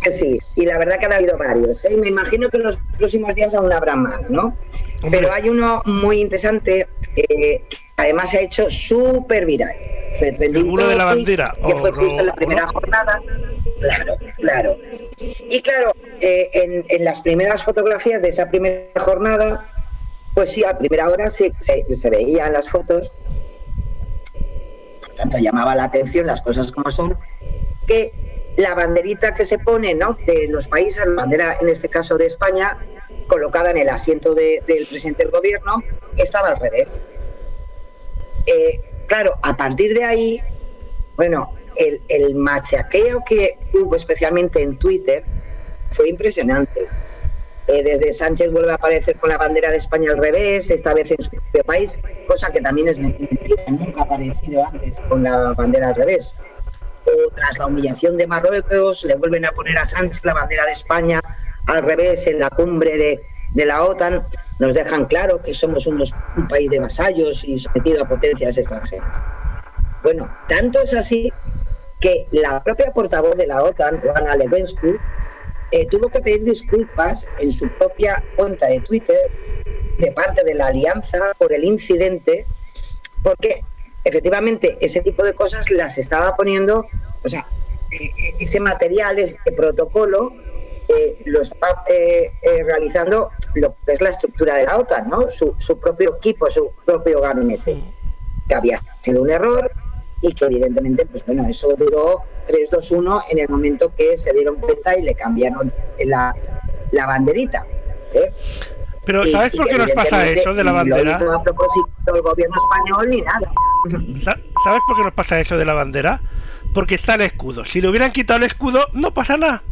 S4: Que sí, y la verdad que han habido varios. ¿eh? Me imagino que en los próximos días aún habrá más, ¿no?
S3: Hombre.
S4: Pero hay uno muy interesante, eh, que además se ha hecho súper viral. Fue
S3: de la bandera,
S4: Que fue justo en la primera jornada. Claro, claro. Y claro, eh, en, en las primeras fotografías de esa primera jornada, pues sí, a primera hora se, se, se veían las fotos. Por tanto, llamaba la atención las cosas como son, que la banderita que se pone ¿no? de los países, la bandera en este caso de España, colocada en el asiento de- del presidente del gobierno, estaba al revés. Eh, claro, a partir de ahí, bueno, el, el machaqueo que hubo especialmente en Twitter fue impresionante. Eh, desde Sánchez vuelve a aparecer con la bandera de España al revés, esta vez en su propio país, cosa que también es mentira, nunca ha aparecido antes con la bandera al revés. O tras la humillación de Marruecos, le vuelven a poner a Sánchez la bandera de España al revés en la cumbre de, de la OTAN. Nos dejan claro que somos unos, un país de vasallos y sometido a potencias extranjeras. Bueno, tanto es así que la propia portavoz de la OTAN, Juana Levensky, eh, tuvo que pedir disculpas en su propia cuenta de Twitter de parte de la alianza por el incidente, porque efectivamente ese tipo de cosas las estaba poniendo, o sea, eh, eh, ese material, ese protocolo, eh, lo está eh, eh, realizando lo que es la estructura de la OTAN, ¿no? Su, su propio equipo, su propio gabinete, que había sido un error y que evidentemente, pues bueno, eso duró 3-2-1 en el momento que se dieron cuenta y le cambiaron la, la banderita.
S3: Pero
S4: Y-
S3: ¿sabes
S4: y
S3: por qué nos pasa eso de la bandera?
S4: Hizo a propósito el gobierno español ni nada.
S3: Sa- ¿Sabes por qué nos pasa eso de la bandera? Porque está el escudo. Si le hubieran quitado el escudo, no pasa nada.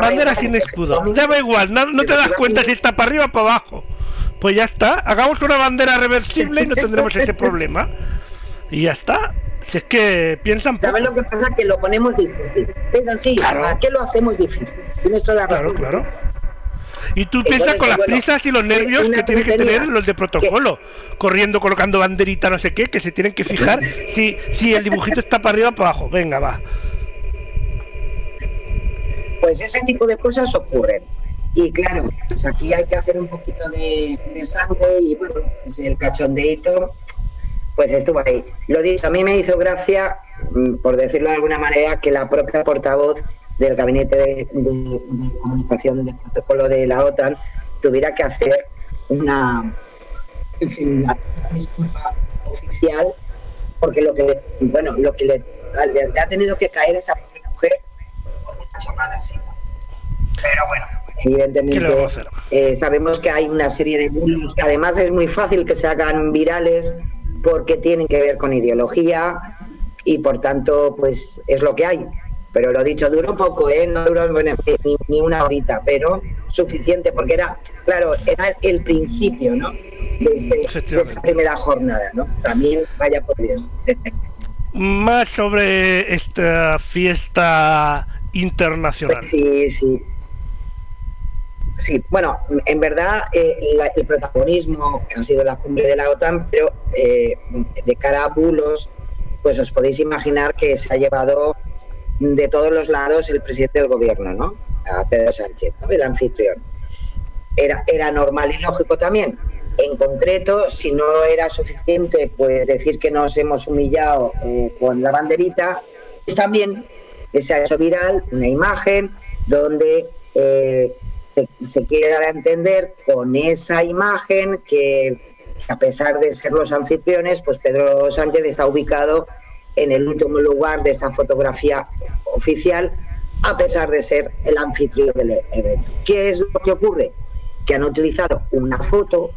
S3: Bandera
S4: igual,
S3: sin escudo.
S4: efectivamente.
S3: Daba igual, no, no te das cuenta si está para arriba o para abajo. Pues ya está, hagamos una bandera reversible y no tendremos ese problema. Y ya está. Si es que piensan.
S4: ¿Sabes lo que pasa? Que lo ponemos difícil. Es así.
S3: Claro.
S4: ¿Para qué lo hacemos difícil? Tienes toda la
S3: Claro,
S4: razón.
S3: claro. Y tú piensas con las
S4: bueno,
S3: prisas y los nervios
S4: una
S3: que tienen que tener los de protocolo, corriendo, colocando banderita, no sé qué, que se tienen que fijar si, si el dibujito está para arriba o para abajo. Venga, va.
S4: Pues ese tipo de cosas ocurren. Y claro, pues aquí hay que hacer un poquito de, de sangre y bueno, pues el cachondeito, pues estuvo ahí. Lo dicho, a mí me hizo gracia, mm, por decirlo de alguna manera, que la propia portavoz del gabinete de, de- de comunicación de protocolo de la OTAN tuviera que hacer una, en fin, una disculpa oficial porque lo que bueno lo que le, le- le ha tenido que caer esa mujer por una chorrada así. Pero bueno
S3: ¿Qué le vamos a
S4: evidentemente eh, sabemos que hay una serie de bulos que además es muy fácil que se hagan virales porque tienen que ver con ideología y por tanto pues es lo que hay pero lo dicho duró poco eh no duró bueno, ni, ni una horita pero suficiente porque era claro era el principio no de, ese- de esa primera jornada no también vaya por Dios.
S3: Más sobre esta fiesta internacional.
S4: Sí, sí. Sí, bueno, en verdad eh, la- el protagonismo ha sido la cumbre de la OTAN, pero eh, de cara a bulos, pues os podéis imaginar que se ha llevado de todos los lados el presidente del gobierno, ¿no? A Pedro Sánchez, ¿no? el anfitrión. Era, era normal y lógico también. En concreto, si no era suficiente pues decir que nos hemos humillado eh, con la banderita, pues también se ha hecho viral una imagen donde eh, se quiere dar a entender con esa imagen que a pesar de ser los anfitriones, pues Pedro Sánchez está ubicado en el último lugar de esa fotografía oficial, a pesar de ser el anfitrión del evento. ¿Qué es lo que ocurre? Que han utilizado una foto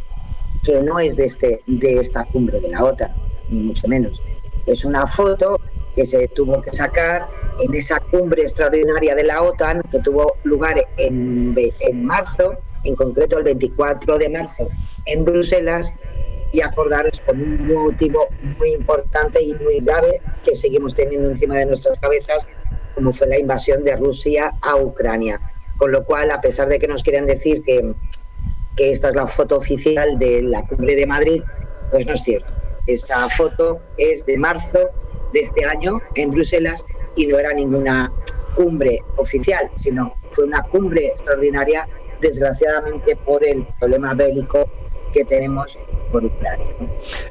S4: que no es de, este, de esta cumbre de la OTAN, ni mucho menos. Es una foto que se tuvo que sacar en esa cumbre extraordinaria de la OTAN que tuvo lugar en, en marzo, en concreto el 24 de marzo, en Bruselas, y acordaros con un motivo muy importante y muy grave que seguimos teniendo encima de nuestras cabezas, como fue la invasión de Rusia a Ucrania. Con lo cual, a pesar de que nos quieran decir que, que esta es la foto oficial de la cumbre de Madrid, pues no es cierto. Esa foto es de marzo de este año en Bruselas y no era ninguna cumbre oficial, sino fue una cumbre extraordinaria, desgraciadamente por el problema bélico que tenemos por Ucrania.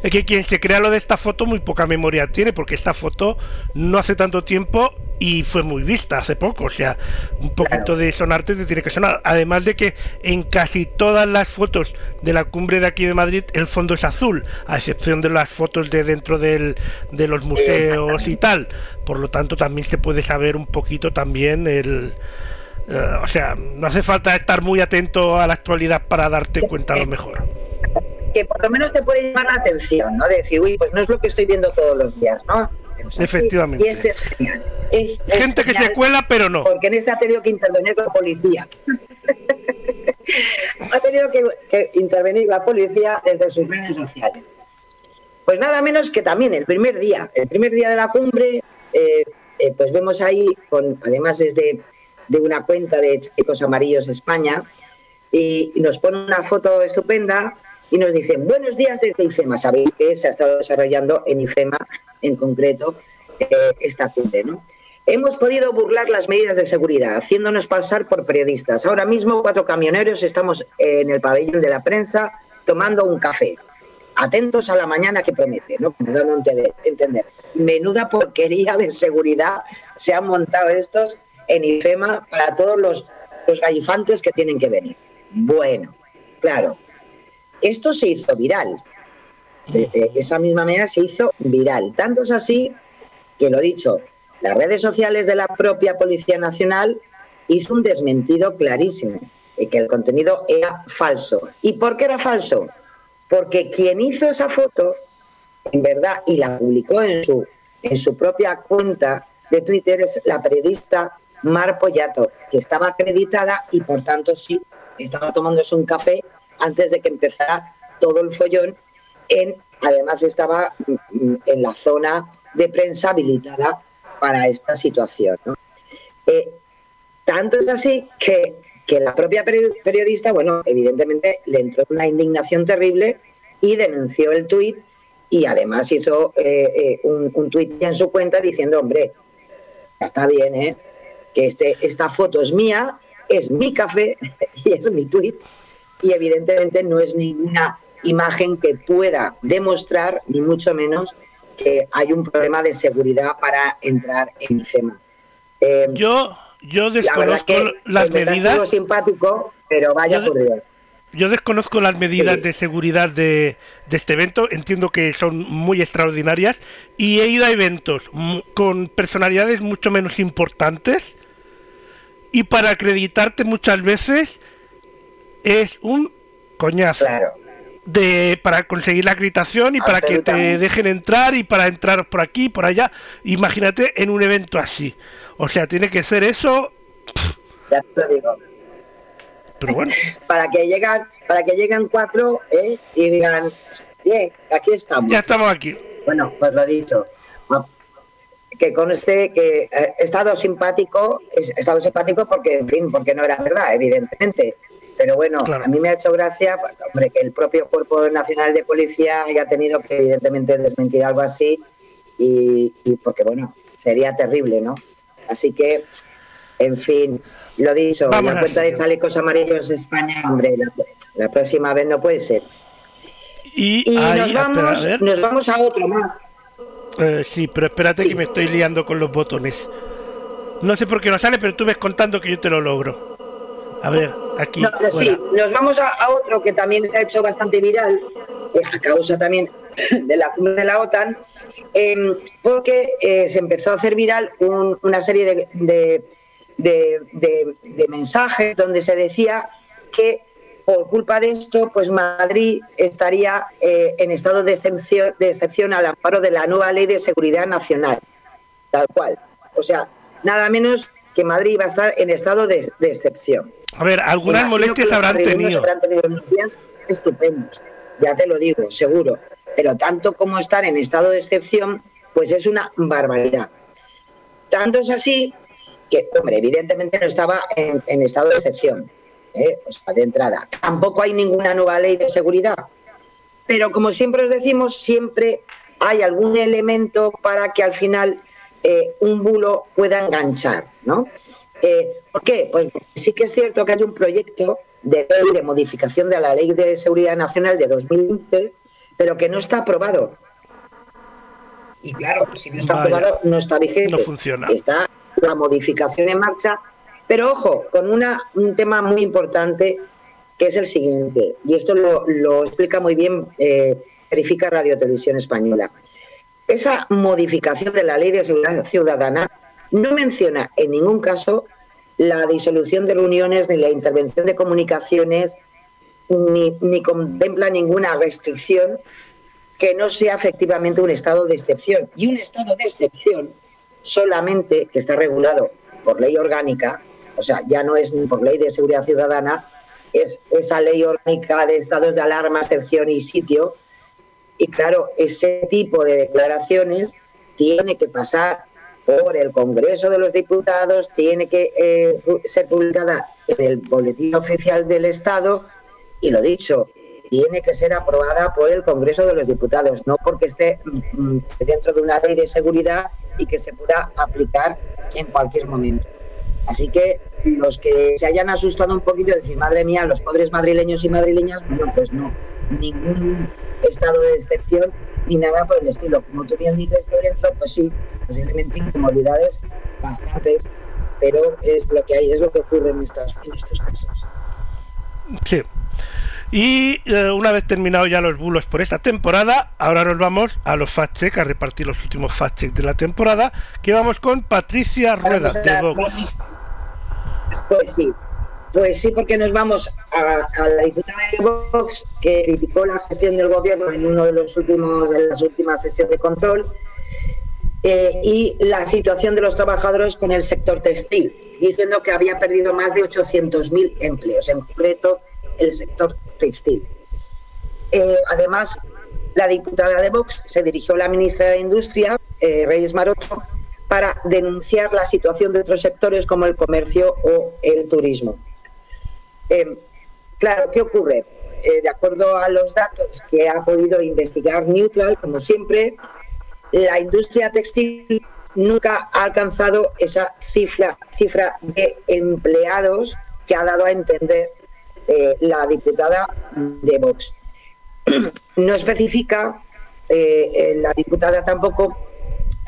S3: Es que quien se crea lo de esta foto muy poca memoria tiene, porque esta foto no hace tanto tiempo y fue muy vista hace poco, o sea, un poquito de sonarte te tiene que sonar. Además de que en casi todas las fotos de la cumbre de aquí de Madrid el fondo es azul, a excepción de las fotos de dentro del, de los museos y tal. Por lo tanto, también se puede saber un poquito también el... eh, o sea, no hace falta estar muy atento a la actualidad para darte cuenta a lo mejor.
S4: Que por lo menos te puede llamar la atención, ¿no? De decir, uy, pues no es lo que estoy viendo todos los días, ¿no? O sea,
S3: Efectivamente.
S4: Y este es genial. Es- es
S3: Gente que se cuela, pero no.
S4: Porque en este ha tenido que intervenir la policía. ha tenido que, que intervenir la policía desde sus redes sociales. Pues nada menos que también el primer día, el primer día de la cumbre, eh, eh, pues vemos ahí, con, además desde de una cuenta de Chicos Amarillos España, y, y nos pone una foto estupenda y nos dicen, buenos días desde IFEMA. Sabéis que se ha estado desarrollando en IFEMA en concreto eh, esta cumbre, ¿no? Hemos podido burlar las medidas de seguridad, haciéndonos pasar por periodistas. Ahora mismo, cuatro camioneros estamos en el pabellón de la prensa tomando un café. Atentos a la mañana que promete, ¿no? Dando a entender. Menuda porquería de seguridad se han montado estos en IFEMA para todos los, los gallifantes que tienen que venir. Bueno, claro, esto se hizo viral. De, esa misma manera se hizo viral. Tanto es así que lo dicho, las redes sociales de la propia Policía Nacional hizo un desmentido clarísimo, de que el contenido era falso. ¿Y por qué era falso? Porque quien hizo esa foto, en verdad, y la publicó en su, en su propia cuenta de Twitter, es la periodista Mar Pollato, que estaba acreditada y por tanto sí estaba tomándose un café antes de que empezara todo el follón. Además estaba mm, mm, en la zona de prensa habilitada para esta situación. Eh, tanto es así que, que la propia peri- periodista, bueno, evidentemente le entró una indignación terrible y denunció el tuit y además hizo eh, eh, un, un tuit en su cuenta diciendo, hombre, ya está bien, ¿eh? que este, esta foto es mía, es mi café y es mi tuit y evidentemente no es ninguna imagen que pueda demostrar, ni mucho menos, que hay un problema de seguridad para entrar en IFEMA. Eh,
S3: Yo, yo
S4: la
S3: desconozco
S4: que
S3: las medidas.
S4: simpático, pero vaya
S3: Yo-
S4: por Dios.
S3: Yo desconozco las medidas
S4: Sí.
S3: de seguridad de, de este evento, entiendo que son muy extraordinarias y he ido a eventos con personalidades mucho menos importantes y para acreditarte muchas veces es un coñazo
S4: Claro.
S3: de para conseguir la acreditación y para que te dejen entrar y para entrar por aquí por allá. Imagínate en un evento así. O sea, tiene que ser eso,
S4: Ya te lo digo.
S3: pero bueno.
S4: Para que llegan, para que lleguen cuatro ¿eh? y digan, bien, aquí estamos.
S3: Ya estamos aquí.
S4: Bueno, pues lo dicho. Que conste que eh, he estado simpático, he estado simpático porque, en fin, porque no era verdad, evidentemente. Pero bueno,
S3: Claro.
S4: a mí me ha hecho gracia, pues, hombre, que el propio Cuerpo Nacional de Policía haya tenido que, evidentemente, desmentir algo así y, y porque, bueno, sería terrible, ¿no? Así que, en fin, lo dicho,
S3: Vamos
S4: la cuenta de chalecos amarillos España, hombre, la, la próxima vez no puede ser.
S3: Y,
S4: Y
S3: ahí,
S4: nos,
S3: espera, a
S4: vamos, nos vamos a otro más.
S3: Eh, sí, pero espérate
S4: Sí.
S3: que me estoy liando con los botones. No sé por qué no sale, pero tú ves contando que yo te lo logro. A ver, aquí.
S4: No, no, sí, nos vamos a, a otro que también se ha hecho bastante viral, eh, a causa también de la cumbre de la OTAN, em, porque eh, se empezó a hacer viral un- una serie de, de- de- de- de mensajes donde se decía que por culpa de esto, pues Madrid estaría eh, en estado de excepción, de excepción al amparo de la nueva ley de seguridad nacional, tal cual. O sea, nada menos que Madrid va a estar en estado de, de excepción.
S3: A ver, algunas
S4: Imagino
S3: molestias habrán tenido.
S4: habrán tenido unos días estupendos, ya te lo digo, seguro. Pero tanto como estar en estado de excepción, pues es una barbaridad. Tanto es así que, hombre, evidentemente no estaba en, en estado de excepción, ¿eh? o sea, de entrada. Tampoco hay ninguna nueva ley de seguridad. Pero como siempre os decimos, siempre hay algún elemento para que al final eh, un bulo pueda enganchar, ¿no? Eh, ¿Por qué? Pues porque sí que es cierto que hay un proyecto de ley de modificación de la Ley de Seguridad Nacional de 2015, pero que no está aprobado. Y claro, si no está
S3: Vaya.
S4: aprobado, no está vigente.
S3: No funciona.
S4: Está la modificación en marcha, pero ojo, con una, un tema muy importante que es el siguiente, y esto lo, lo explica muy bien, eh, verifica Radio Televisión Española. Esa modificación de la Ley de Seguridad Ciudadana no menciona en ningún caso la disolución de reuniones ni la intervención de comunicaciones, ni, contempla ninguna restricción que no sea efectivamente un estado de excepción. Y un estado de excepción solamente que está regulado por ley orgánica, o sea, ya no es ni por ley de seguridad ciudadana, es esa ley orgánica de estados de alarma, excepción y sitio. Y claro, ese tipo de declaraciones tiene que pasar por el Congreso de los Diputados, tiene que eh, ser publicada en el Boletín Oficial del Estado y lo dicho, tiene que ser aprobada por el Congreso de los Diputados, no porque esté mm, dentro de una ley de seguridad y que se pueda aplicar en cualquier momento. Así que los que se hayan asustado un poquito de decir, madre mía, los pobres madrileños y madrileñas, bueno, pues no, ningún estado de excepción ni nada por el estilo. Como tú bien dices, Lorenzo, pues sí, posiblemente incomodidades bastantes, pero es lo que hay, es lo que ocurre en estos, en estos casos.
S3: Sí. Y eh, una vez terminados ya los bulos por esta temporada, ahora nos vamos a los fact check, a repartir los últimos fact check de la temporada, que vamos con Patricia Rueda de Vox.
S4: Pues sí, pues sí, porque nos vamos a, la diputada de Vox que criticó la gestión del gobierno en uno de los últimos, las últimas sesiones de control eh, y la situación de los trabajadores con el sector textil, diciendo que había perdido más de 800.000 empleos, en concreto el sector textil. Eh, además, la diputada de Vox se dirigió a la ministra de Industria, eh, Reyes Maroto, para denunciar la situación de otros sectores como el comercio o el turismo. Eh, claro, ¿qué ocurre? Eh, de acuerdo a los datos que ha podido investigar Neutral, como siempre, la industria textil nunca ha alcanzado esa cifra, cifra de empleados que ha dado a entender eh, la diputada de Vox. No especifica eh, la diputada tampoco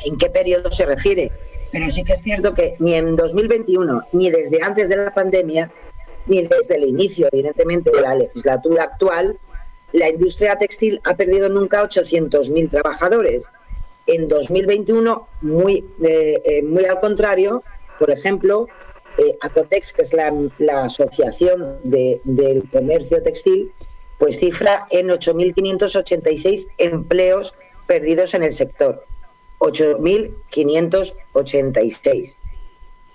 S4: en qué periodo se refiere, pero sí que es cierto que ni en 2021, ni desde antes de la pandemia, ni desde el inicio, evidentemente, de la legislatura actual, la industria textil ha perdido nunca 800.000 trabajadores. En 2021, muy, eh, eh, muy al contrario, por ejemplo, eh, Acotex, que es la, asociación de- del comercio textil, pues cifra en 8.586 empleos perdidos en el sector. 8.586.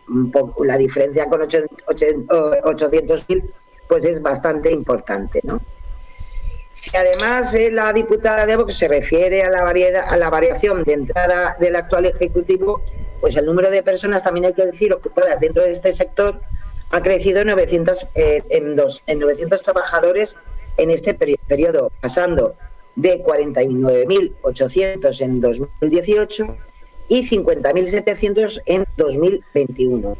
S4: Un poco- La diferencia con 800 800.000 pues es bastante importante, ¿no? Si además eh, la diputada de Vox se refiere a la, variedad, a la variación de entrada del actual Ejecutivo, pues el número de personas, también hay que decir, ocupadas dentro de este sector ha crecido en 900, eh, en dos, en 900 trabajadores en este peri- periodo, pasando de 49.800 en 2018 y 50.700 en 2021.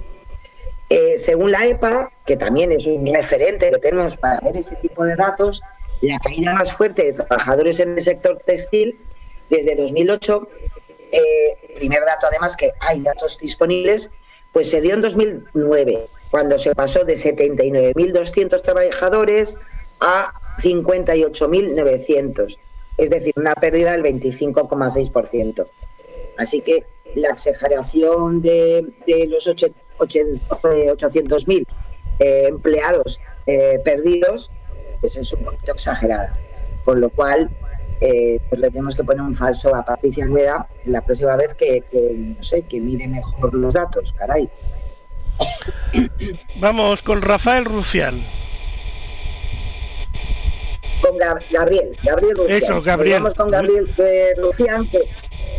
S4: Eh, según la EPA, que también es un referente que tenemos para ver este tipo de datos, la caída más fuerte de trabajadores en el sector textil desde 2008, eh, primer dato además que hay datos disponibles, pues se dio en 2009, cuando se pasó de 79.200 trabajadores a 58.900, es decir, una pérdida del 25,6%. Así que la exageración de, de los oche- ochen- eh, 800.000 eh, empleados eh, perdidos pues es un poquito exagerada. Con lo cual, eh, pues le tenemos que poner un falso a Patricia Rueda la próxima vez que, que, no sé, que mire mejor los datos, caray.
S3: Vamos con Rafael Rufián.
S4: Con Gab- Gabriel, Gabriel Rufián.
S3: Eso, Gabriel.
S4: Vamos con Gabriel eh, Rufián, que,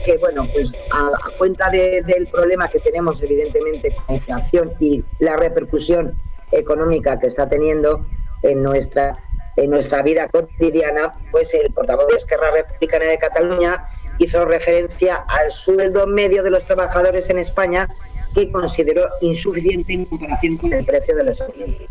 S4: que, bueno, pues a, cuenta de- del problema que tenemos evidentemente con la inflación y la repercusión económica que está teniendo en nuestra en nuestra vida cotidiana, pues el portavoz de Esquerra Republicana de Cataluña hizo referencia al sueldo medio de los trabajadores en España que consideró insuficiente en comparación con el precio de los alimentos.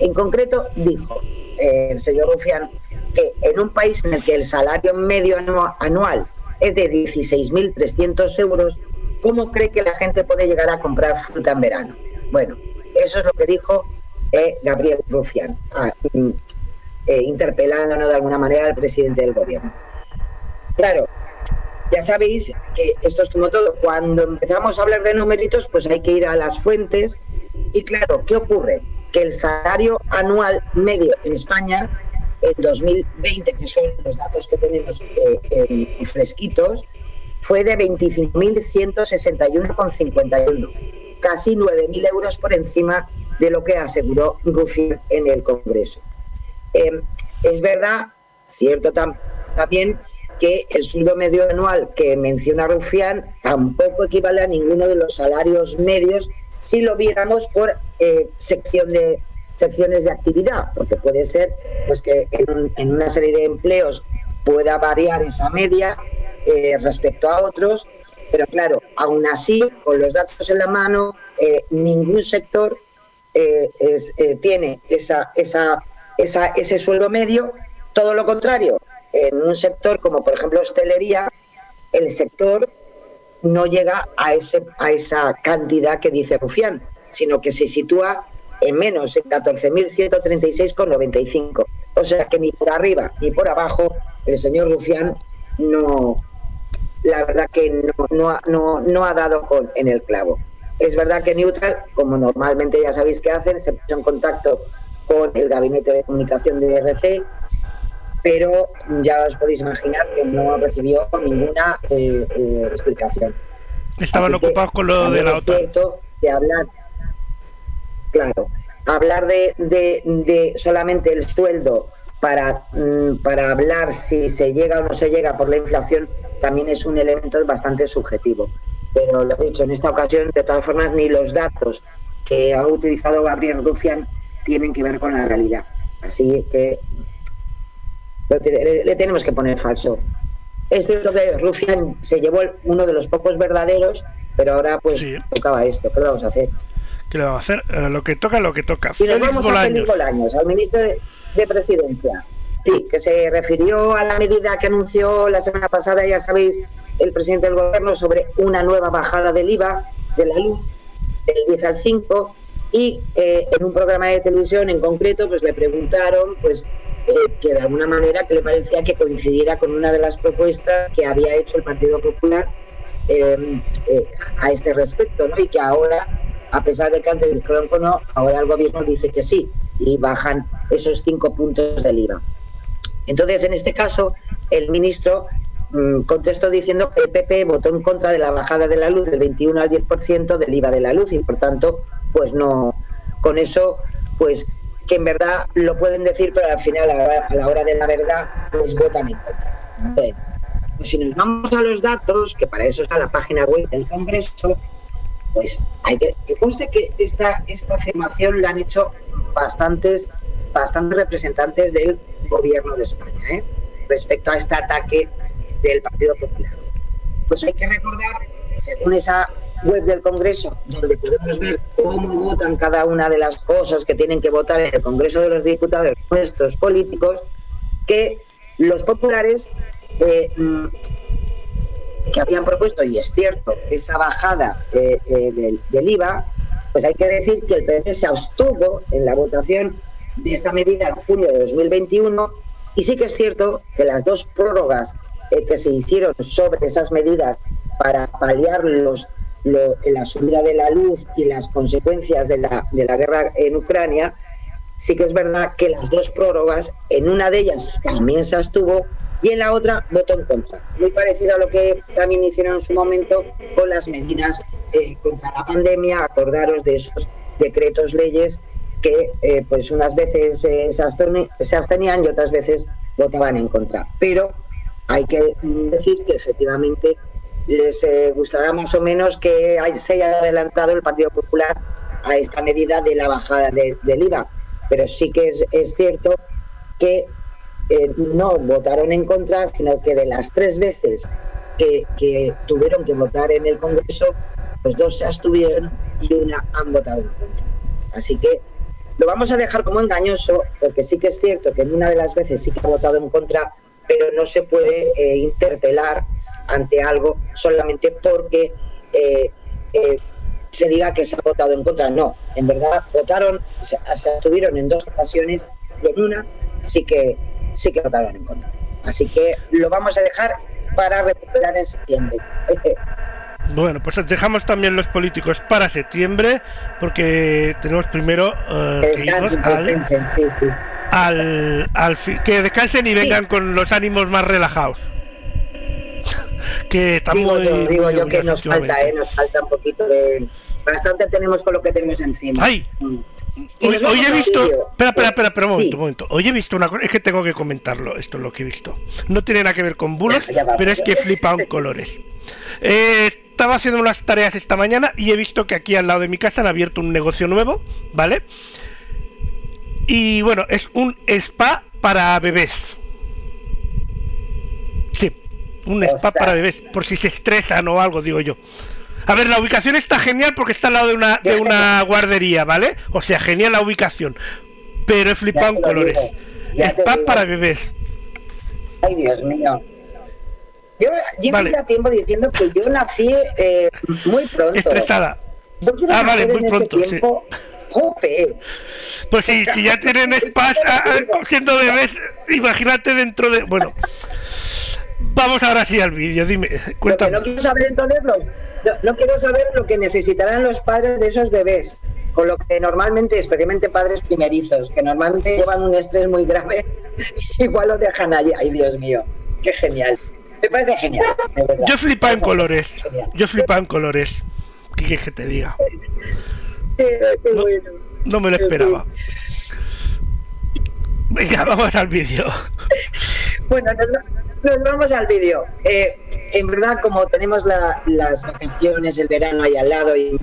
S4: En concreto, dijo eh, el señor Rufián que en un país en el que el salario medio anua- anual es de 16.300 euros, ¿cómo cree que la gente puede llegar a comprar fruta en verano? Bueno, eso es lo que dijo eh, Gabriel Rufián, ah, eh, interpelando de alguna manera al presidente del gobierno. Claro, ya sabéis que esto es como todo. Cuando empezamos a hablar de numeritos, pues hay que ir a las fuentes. Y claro, ¿qué ocurre? Que el salario anual medio en España en 2020, que son los datos que tenemos eh, fresquitos, fue de 25.161,51, casi 9.000 euros por encima de lo que aseguró Rufián en el Congreso. Eh, es verdad, cierto tam- también, que el sueldo medio anual que menciona Rufián tampoco equivale a ninguno de los salarios medios si lo viéramos por eh, sección de secciones de actividad, porque puede ser pues que en, un- en una serie de empleos pueda variar esa media eh, respecto a otros, pero claro, aún así, con los datos en la mano, eh, ningún sector eh, tiene esa, esa, esa, ese sueldo medio, todo lo contrario, en un sector como por ejemplo hostelería, el sector no llega a, ese, a esa cantidad que dice Rufián, sino que se sitúa en menos, en 14.136,95. O sea que ni por arriba ni por abajo el señor Rufián no, la verdad que no, no, ha- no, no ha dado con, en el clavo. Es verdad que Neutral, como normalmente ya sabéis que hacen, se puso en contacto con el gabinete de comunicación de RC, pero ya os podéis imaginar que no recibió ninguna eh, eh, explicación.
S3: Estaban
S4: Así que
S3: ocupados con lo de la
S4: es
S3: OTAN.
S4: cierto que hablar, claro, hablar de, de- de solamente el sueldo para, mm, para hablar si se llega o no se llega por la inflación también es un elemento bastante subjetivo. Pero lo dicho, en esta ocasión, de todas formas, ni los datos que ha utilizado Gabriel Rufián tienen que ver con la realidad. Así que le, tenemos que poner falso. Es cierto que Rufián se llevó uno de los pocos verdaderos, pero ahora pues
S3: Sí.
S4: tocaba esto. ¿Qué vamos a hacer?
S3: ¿Qué le vamos a hacer? Lo que toca, lo que toca.
S4: Y nos vamos a
S3: Bolaños.
S4: Félix Bolaños, al ministro de, de Presidencia. Sí, que se refirió a la medida que anunció la semana pasada, ya sabéis, el presidente del gobierno sobre una nueva bajada del IVA de la luz del 10 al 5 y eh, en un programa de televisión en concreto pues le preguntaron pues eh, que de alguna manera que le parecía que coincidiera con una de las propuestas que había hecho el Partido Popular eh, a este respecto, ¿no? Y que ahora, a pesar de que antes dijeron que no, ahora el gobierno dice que sí y bajan esos cinco puntos del IVA. Entonces, en este caso, el ministro mm, contestó diciendo que el PP votó en contra de la bajada de la luz del 21 al 10% del IVA de la luz y, por tanto, pues no, con eso, pues que en verdad lo pueden decir, pero al final, a la hora, de la verdad, pues votan en contra. Pues si nos vamos a los datos, que para eso está la página web del Congreso, pues hay que, que conste que esta, esta afirmación la han hecho bastantes, bastantes representantes del gobierno de España, ¿eh? respecto a este ataque del Partido Popular. Pues hay que recordar, según esa web del Congreso, donde podemos ver cómo votan cada una de las cosas que tienen que votar en el Congreso de los Diputados nuestros políticos, que los populares eh, que habían propuesto, y es cierto, esa bajada eh, eh, del, IVA, pues hay que decir que el PP se abstuvo en la votación de esta medida en junio de 2021 y sí que es cierto que las dos prórrogas eh, que se hicieron sobre esas medidas para paliar los, lo- la subida de la luz y las consecuencias de la, de la guerra en Ucrania, sí que es verdad que las dos prórrogas, en una de ellas también se abstuvo y en la otra votó en contra. Muy parecido a lo que también hicieron en su momento con las medidas eh, contra la pandemia, acordaros de esos decretos, leyes que eh, pues unas veces eh, se, abstenían y otras veces votaban en contra. Pero hay que decir que efectivamente les gustará más o menos que se haya adelantado el Partido Popular a esta medida de la bajada de- del IVA. Pero sí que es cierto que eh, no votaron en contra, sino que de las tres veces que, tuvieron que votar en el Congreso, pues dos se abstuvieron y una han votado en contra. Así que lo vamos a dejar como engañoso, porque sí que es cierto que en una de las veces sí que ha votado en contra, pero no se puede eh, interpelar ante algo solamente porque eh, se diga que se ha votado en contra. No, en verdad votaron, se, se abstuvieron en dos ocasiones y en una sí que sí que votaron en contra. Así que lo vamos a dejar para recuperar en septiembre.
S3: Bueno, pues dejamos también los políticos para septiembre, porque tenemos primero eh,
S4: Que
S3: que
S4: descansen,
S3: al,
S4: descansen, sí, sí.
S3: al, al que descansen y vengan con los ánimos más relajados. que
S4: Digo yo, digo
S3: muy
S4: yo que nos falta. ¿eh? nos falta un poquito de... Bastante tenemos con lo que tenemos encima.
S3: ¡Ay!
S4: Mm.
S3: Hoy, he visto. Espera, espera, espera, espera, un
S4: Sí.
S3: momento, un momento. Hoy he visto una cosa. Es que tengo que comentarlo. Esto es lo que he visto. No tiene nada que ver con bulos,
S4: Ya, ya va.
S3: pero es que flipan colores. Eh, estaba haciendo unas tareas esta mañana y he visto que aquí al lado de mi casa han abierto un negocio nuevo, ¿vale? Y bueno, es un spa para bebés. Sí, un spa para bebés, por si se estresan o algo, digo yo. A ver, la ubicación está genial porque está al lado de una, de una guardería, ¿vale? O sea, genial la ubicación. Pero he flipado en colores. Spa para bebés.
S4: Ay, Dios mío. Yo llevo
S3: Vale.
S4: ya tiempo diciendo que yo nací eh, muy pronto.
S3: Estresada.
S4: Yo quiero
S3: Ah, vale, muy
S4: en
S3: pronto,
S4: Este tiempo, Jope.
S3: Pues si, si ya tienen spas siendo bebés, imagínate dentro de... Bueno, vamos ahora sí al vídeo, dime,
S4: Lo que
S3: cuéntame.
S4: no quiero saber entonces, los- no, no quiero saber lo que necesitarán los padres de esos bebés. Con lo que normalmente, especialmente padres primerizos, que normalmente llevan un estrés muy grave, igual lo dejan allí. Ay, Dios mío, qué genial. Me parece genial.
S3: Yo he flipado en colores.
S4: Genial.
S3: Yo he flipado en colores. ¿Qué quieres que te diga?
S4: Qué- qué
S3: No,
S4: bueno.
S3: no me lo esperaba. Venga, vamos al vídeo.
S4: Bueno, nos, nos vamos al vídeo. Eh, en verdad, como tenemos la- las vacaciones, el verano ahí al lado y,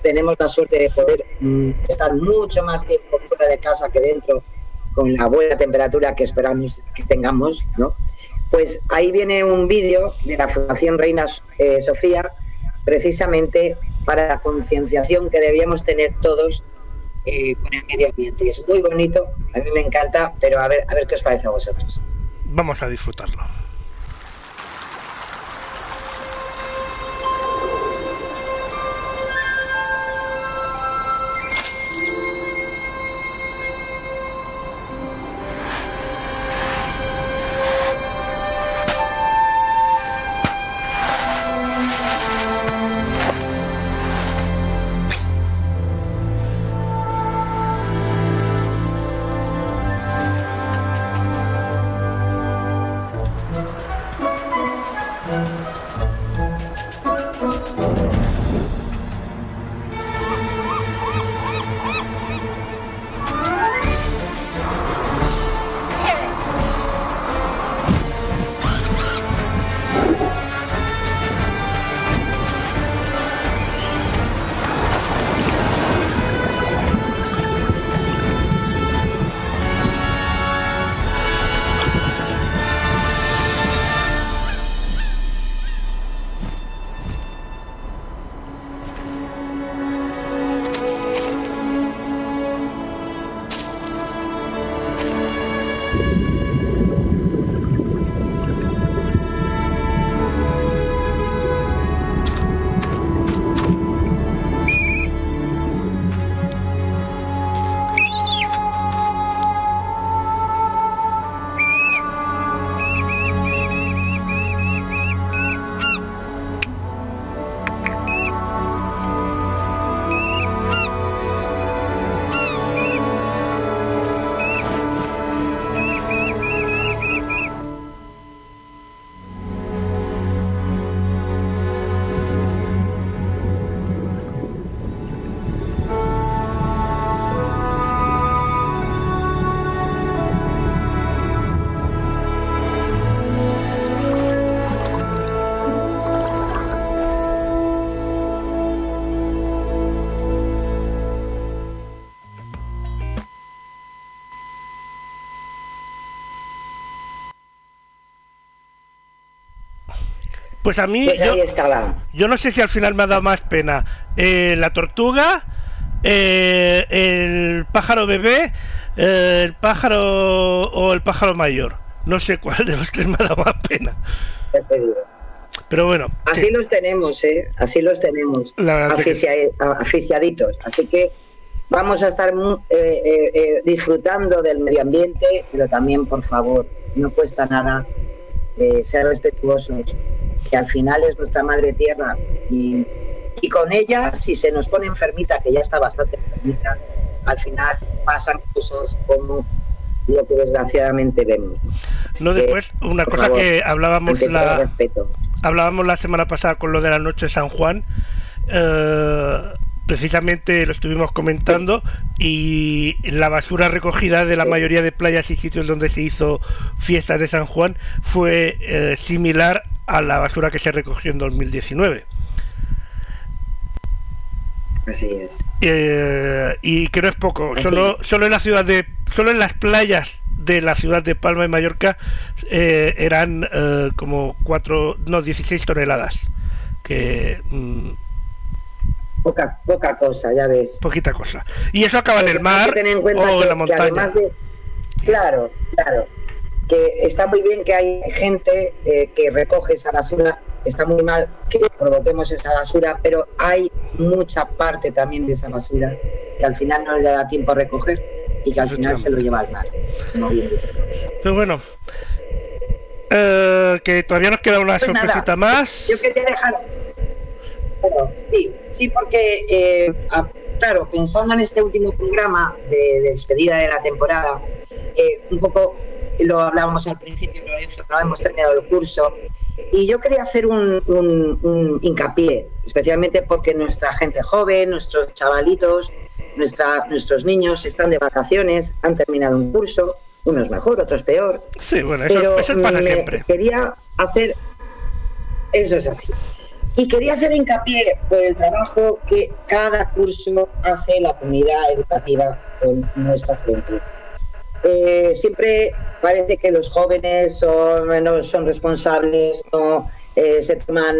S4: tenemos la suerte de poder mm, estar mucho más tiempo fuera de casa que dentro, con la buena temperatura que esperamos que tengamos, ¿no? Pues ahí viene un vídeo de la Fundación Reina eh, Sofía, precisamente para la concienciación que debíamos tener todos eh, con el medio ambiente. Es muy bonito, a mí me encanta, pero a ver, a ver qué os parece a vosotros.
S3: Vamos a disfrutarlo. Pues a mí,
S4: Pues
S3: yo,
S4: estaba.
S3: yo no sé si al final me ha dado más pena eh, la tortuga, eh, el pájaro bebé, eh, el pájaro o el pájaro mayor. No sé cuál de los tres me ha dado más pena. Pero bueno,
S4: Así
S3: sí,
S4: los tenemos, ¿eh? Así los tenemos.
S3: Que
S4: aficia- aficiaditos. Así que vamos a estar eh, disfrutando del medio ambiente, pero también, por favor, no cuesta nada eh, ser respetuosos, que al final es nuestra madre tierra. Y, y con ella, si se nos pone enfermita, que ya está bastante enfermita, al final pasan cosas como lo que desgraciadamente vemos. Así
S3: no
S4: que,
S3: después, una cosa
S4: favor,
S3: que hablábamos la, hablábamos la semana pasada con lo de la noche de San Juan. eh, precisamente lo estuvimos comentando y la basura recogida de la mayoría de playas y sitios donde se hizo fiestas de San Juan fue eh, similar a la basura que se recogió en 2019.
S4: Así es.
S3: Eh, y que no es poco,
S4: Así
S3: solo,
S4: es.
S3: solo en la ciudad de, solo en las playas de la ciudad de Palma de Mallorca eh, eran eh, como cuatro, no, 16 toneladas, que mm,
S4: Poca, poca cosa, ya ves.
S3: poquita cosa. Y eso acaba en
S4: Pues
S3: el mar
S4: que tener en cuenta
S3: o en
S4: que-
S3: la montaña.
S4: además de- claro, claro. Que está muy bien que hay gente eh, que recoge esa basura, está muy mal que provoquemos esa basura, pero hay mucha parte también de esa basura que al final no le da tiempo a recoger y que al final se lo lleva al mar. como bien dice.
S3: Pero bueno, eh, que todavía nos queda una
S4: Pues nada,
S3: sorpresita más.
S4: Yo quería dejar. Sí, sí, porque, eh, a- claro, pensando en este último programa de, de despedida de la temporada, eh, un poco lo hablábamos al principio, Lorenzo, no hemos terminado el curso, y yo quería hacer un, un- un hincapié, especialmente porque nuestra gente joven, nuestros chavalitos, nuestra, nuestros niños están de vacaciones, han terminado un curso, unos mejor, otros peor,
S3: Sí, bueno, eso,
S4: pero
S3: eso pasa
S4: me
S3: siempre.
S4: quería hacer eso es así y quería hacer hincapié por el trabajo que cada curso hace la comunidad educativa con nuestra juventud. Eh, siempre parece que los jóvenes son, no son responsables no eh, se toman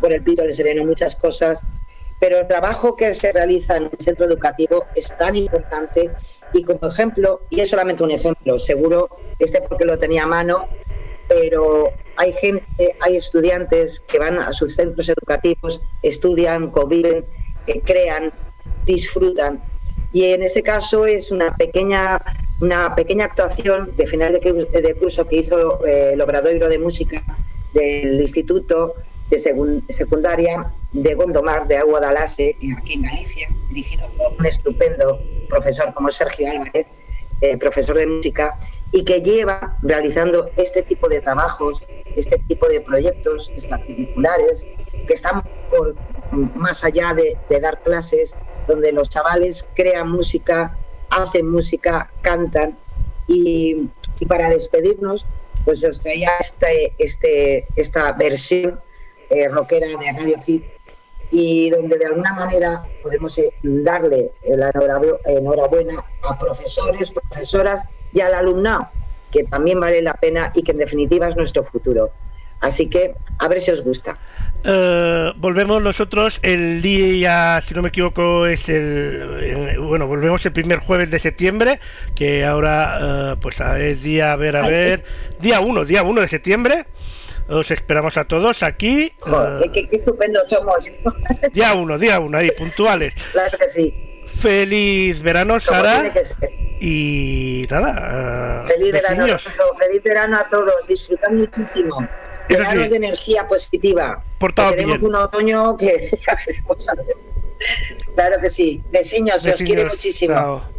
S4: por el pito del sereno muchas cosas. Pero el trabajo que se realiza en un centro educativo es tan importante y como ejemplo, y es solamente un ejemplo, seguro este porque lo tenía a mano, pero hay gente, hay estudiantes que van a sus centros educativos, estudian, conviven, eh, crean, disfrutan. Y en este caso es una pequeña, una pequeña actuación de final de, cur- de curso que hizo eh, el Obradoiro de Música del Instituto de Secundaria de Gondomar, de Agua de Alase, aquí en Galicia, dirigido por un estupendo profesor como Sergio Álvarez, eh, profesor de música, y que lleva realizando este tipo de trabajos, este tipo de proyectos extracurriculares, que están por más allá de, dar clases, donde los chavales crean música, hacen música, cantan, y, y para despedirnos, pues os traía este, este, esta versión eh, rockera de Radio Hit y donde de alguna manera podemos eh, darle la enhorabu- enhorabuena a profesores, profesoras y al alumnado, que también vale la pena y que en definitiva es nuestro futuro. Así que a ver si os gusta.
S3: Eh, volvemos nosotros el día, si no me equivoco, es el, el- bueno, volvemos el primer jueves de septiembre, que ahora, eh, pues a- es día, a ver, a
S4: Ay,
S3: ver,
S4: es-
S3: día 1, día 1 de septiembre. Os esperamos a todos aquí.
S4: Joder, qué, estupendos somos.
S3: día 1, día 1, ahí, puntuales.
S4: claro que sí.
S3: Feliz verano, Sara. Y nada, eh,
S4: Feliz verano,
S3: besiños.
S4: Feliz verano a todos. Disfrutad muchísimo. Llenaros
S3: sí.
S4: de energía positiva. Tenemos
S3: bien.
S4: un otoño que ya veremos. Claro que sí. Besiños, se os quiere
S3: Besiños,
S4: muchísimo.
S3: chao.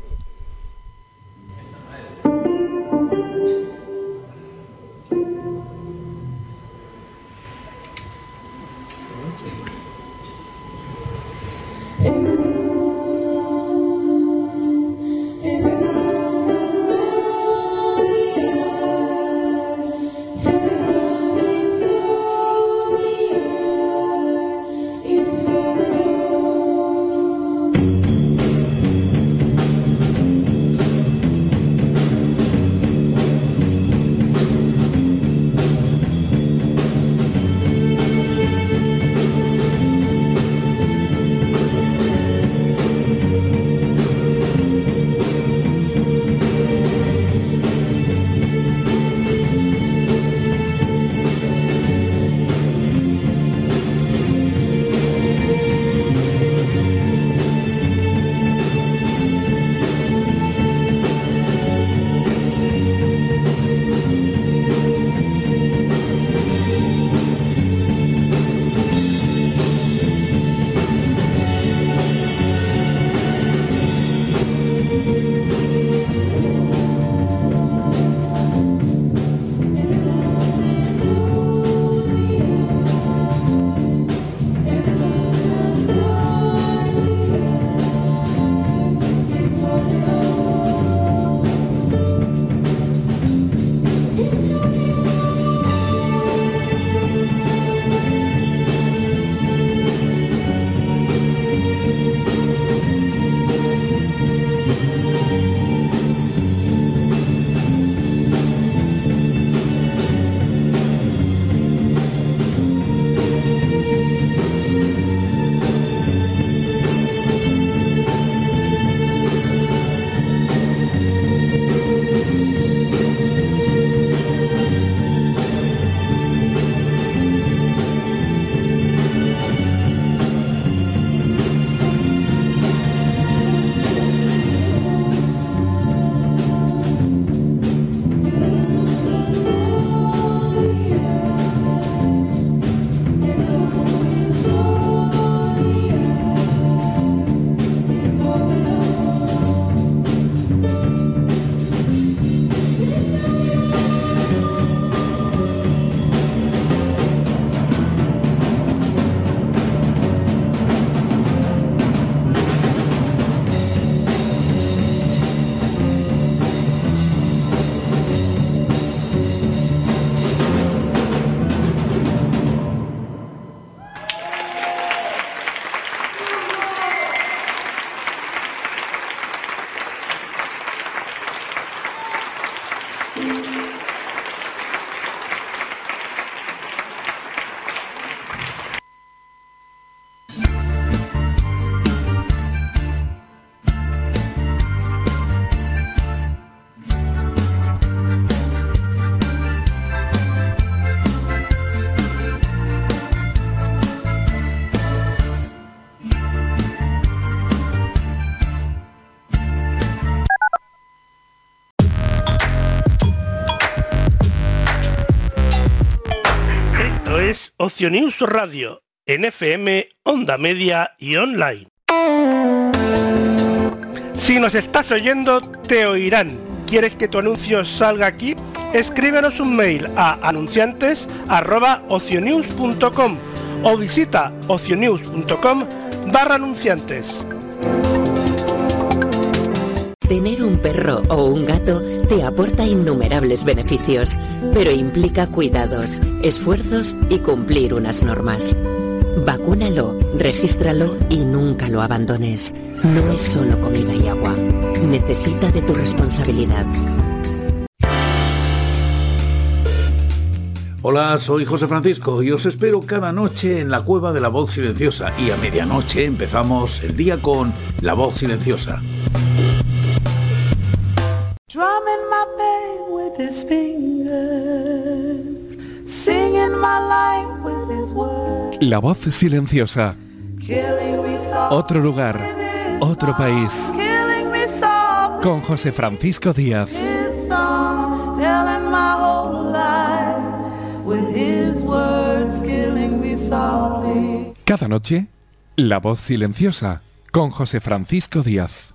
S3: Es Ocio News Radio, en FM, onda media y online. Si nos estás oyendo, te oirán. ¿Quieres que tu anuncio salga aquí? Escríbenos un mail a anunciantes.ocionews.com o visita ocionews.com barra anunciantes.
S5: Tener un perro o un gato te aporta innumerables beneficios, pero implica cuidados, esfuerzos y cumplir unas normas. Vacúnalo, regístralo y nunca lo abandones. No es solo comida y agua. Necesita de tu responsabilidad.
S1: Hola, soy José Francisco y os espero cada noche en la Cueva de la Voz Silenciosa y a medianoche empezamos el día con La Voz Silenciosa.
S6: Drumming my pain with his fingers, singing my life with his words,
S7: La voz silenciosa. Otro lugar, otro país. Con José Francisco Díaz. Cada noche, La voz silenciosa. Con José Francisco Díaz.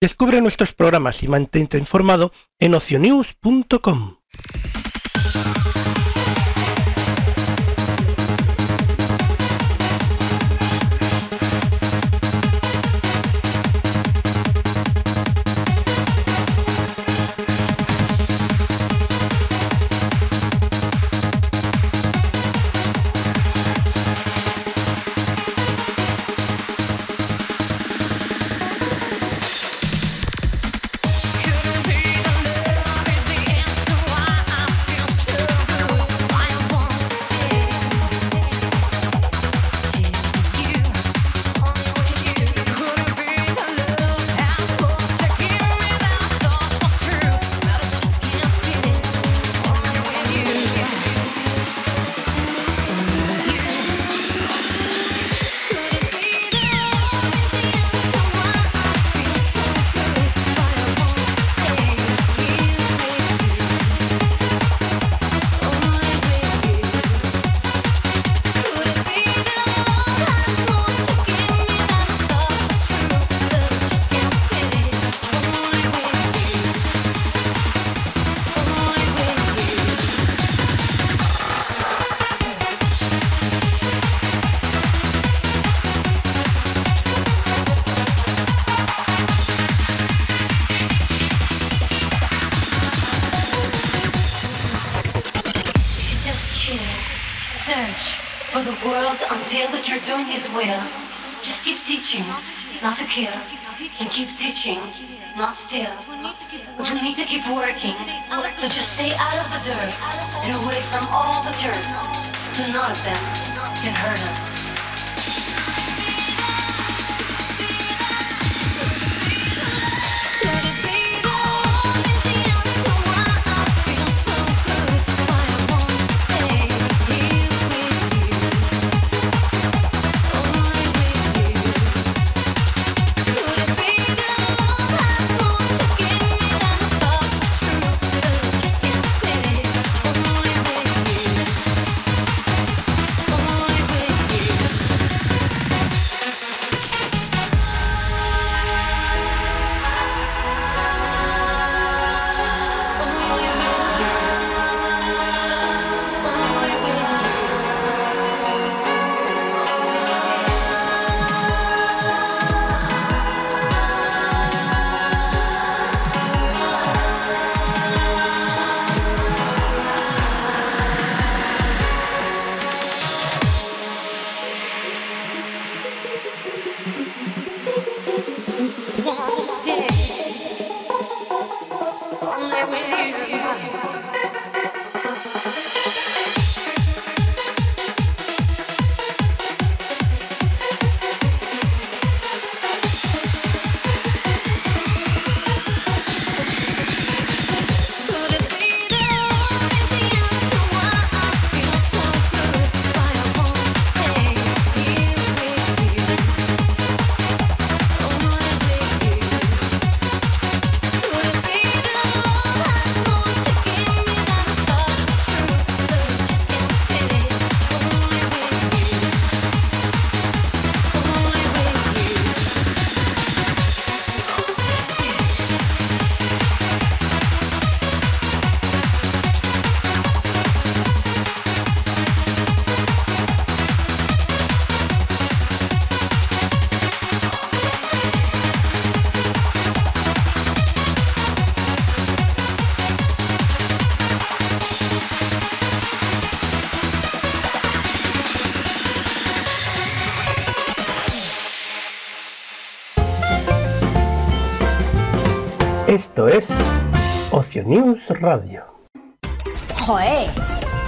S3: Descubre nuestros programas y mantente informado en ocionews.com.
S8: from all the jerks, so none of them can hurt us.
S9: News Radio.
S10: ¡Joé!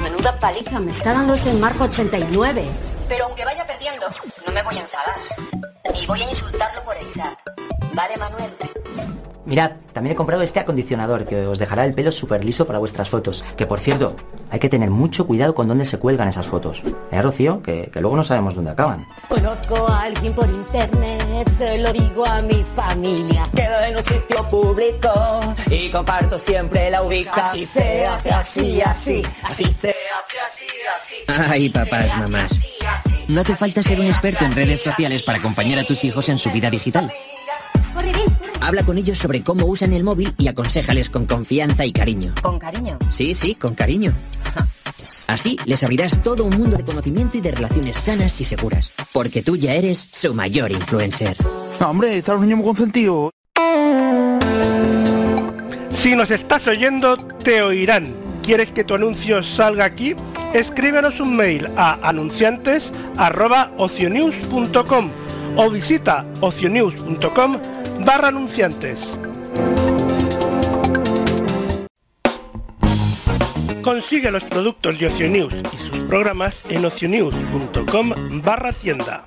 S10: Menuda paliza me está dando este marco 89. Pero aunque vaya perdiendo, no me voy a enfadar. Ni voy a insultarlo por el chat. ¿Vale, Manuel?
S11: Mirad, también he comprado este acondicionador que os dejará el pelo súper liso para vuestras fotos. Que por cierto, hay que tener mucho cuidado con dónde se cuelgan esas fotos. ¿Eh, Rocío? Que, que luego no sabemos dónde acaban.
S10: Conozco a alguien por internet, se lo digo a mi familia.
S12: Quedo en un sitio público y comparto siempre la ubicación. Así se hace así, así, así se hace así, así.
S13: Ay, papás, mamás. No hace falta ser un experto en redes sociales para acompañar a tus hijos en su vida digital. Habla con ellos sobre cómo usan el móvil y aconséjales con confianza y cariño.
S10: ¿Con cariño?
S13: Sí, sí, con cariño. Así les abrirás todo un mundo de conocimiento y de relaciones sanas y seguras. Porque tú ya eres su mayor influencer.
S3: hombre, están los niños muy consentidos.
S14: Si nos estás oyendo, te oirán. ¿Quieres que tu anuncio salga aquí? Escríbenos un mail a anunciantes.ocionews.com o visita ocionews.com barra anunciantes. Consigue los productos de Ocionews y sus programas en ocionews.com barra tienda.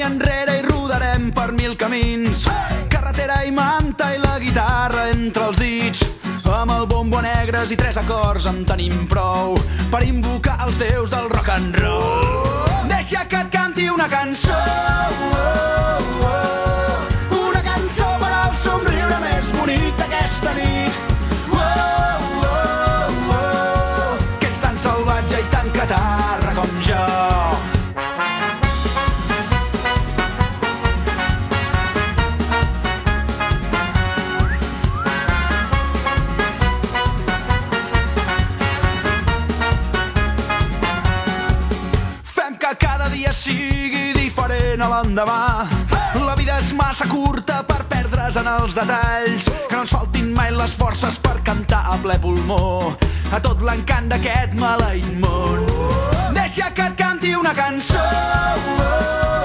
S15: any enrere i rodarem per mil camins. Hey! Carretera i manta i la guitarra entre els dits. Amb el bombo negres i tres acords en tenim prou per invocar els déus del rock and roll. Deixa que et canti una cançó. Oh, oh, una cançó per al nit. que és tan salvatge i tan catarra com jo. els detalls, que no ens faltin mai les forces per cantar a ple pulmó a tot l'encant d'aquest maleït món. Deixa que et canti una cançó. Oh, oh.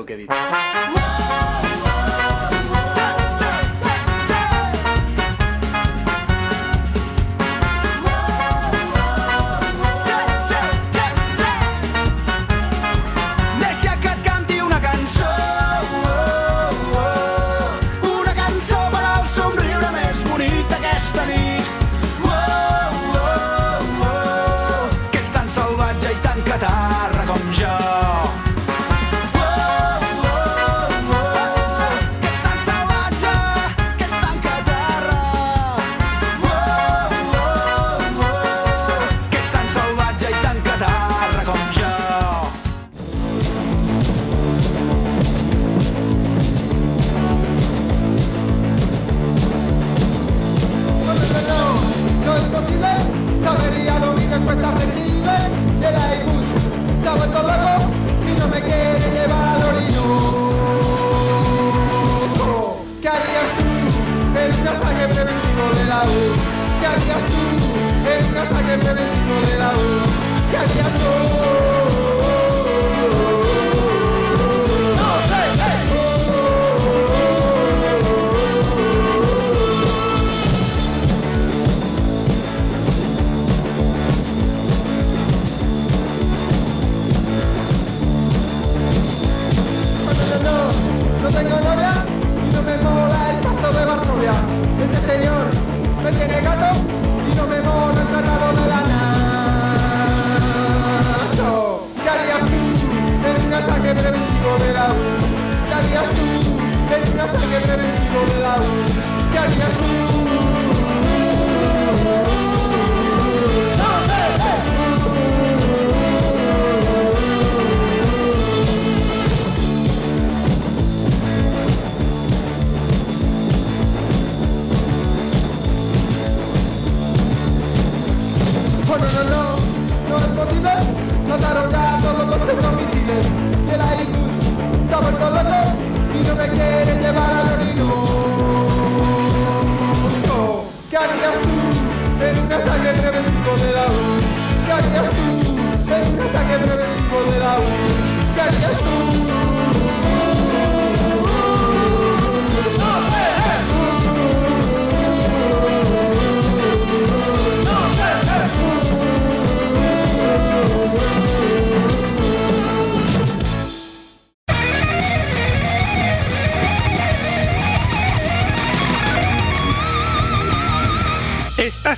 S16: lo que he
S2: dicho.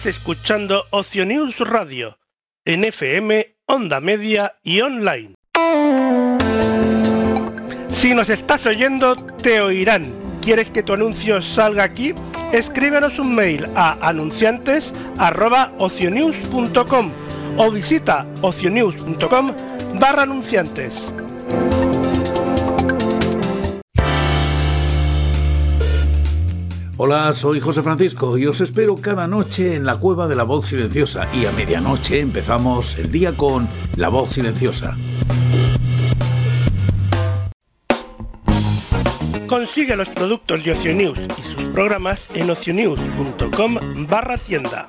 S3: Estás escuchando Ocio News Radio en FM, onda media y online. Si nos estás oyendo, te oirán. ¿Quieres que tu anuncio salga aquí? Escríbenos un mail a anunciantes.ocionews.com o visita ocionews.com barra anunciantes.
S1: Hola, soy José Francisco y os espero cada noche en la cueva de la voz silenciosa y a medianoche empezamos el día con La voz silenciosa.
S3: Consigue los productos de Oceanews y sus programas en oceanews.com barra tienda.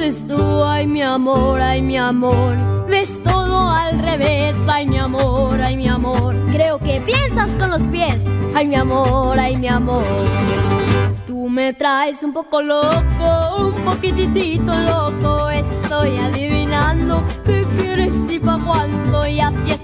S17: Dices tú, ay mi amor, ay mi amor. Ves todo al revés, ay mi amor, ay mi amor. Creo que piensas con los pies, ay mi amor, ay mi amor. Tú me traes un poco loco, un poquitito loco. Estoy adivinando qué quieres y pa' cuándo, y así estoy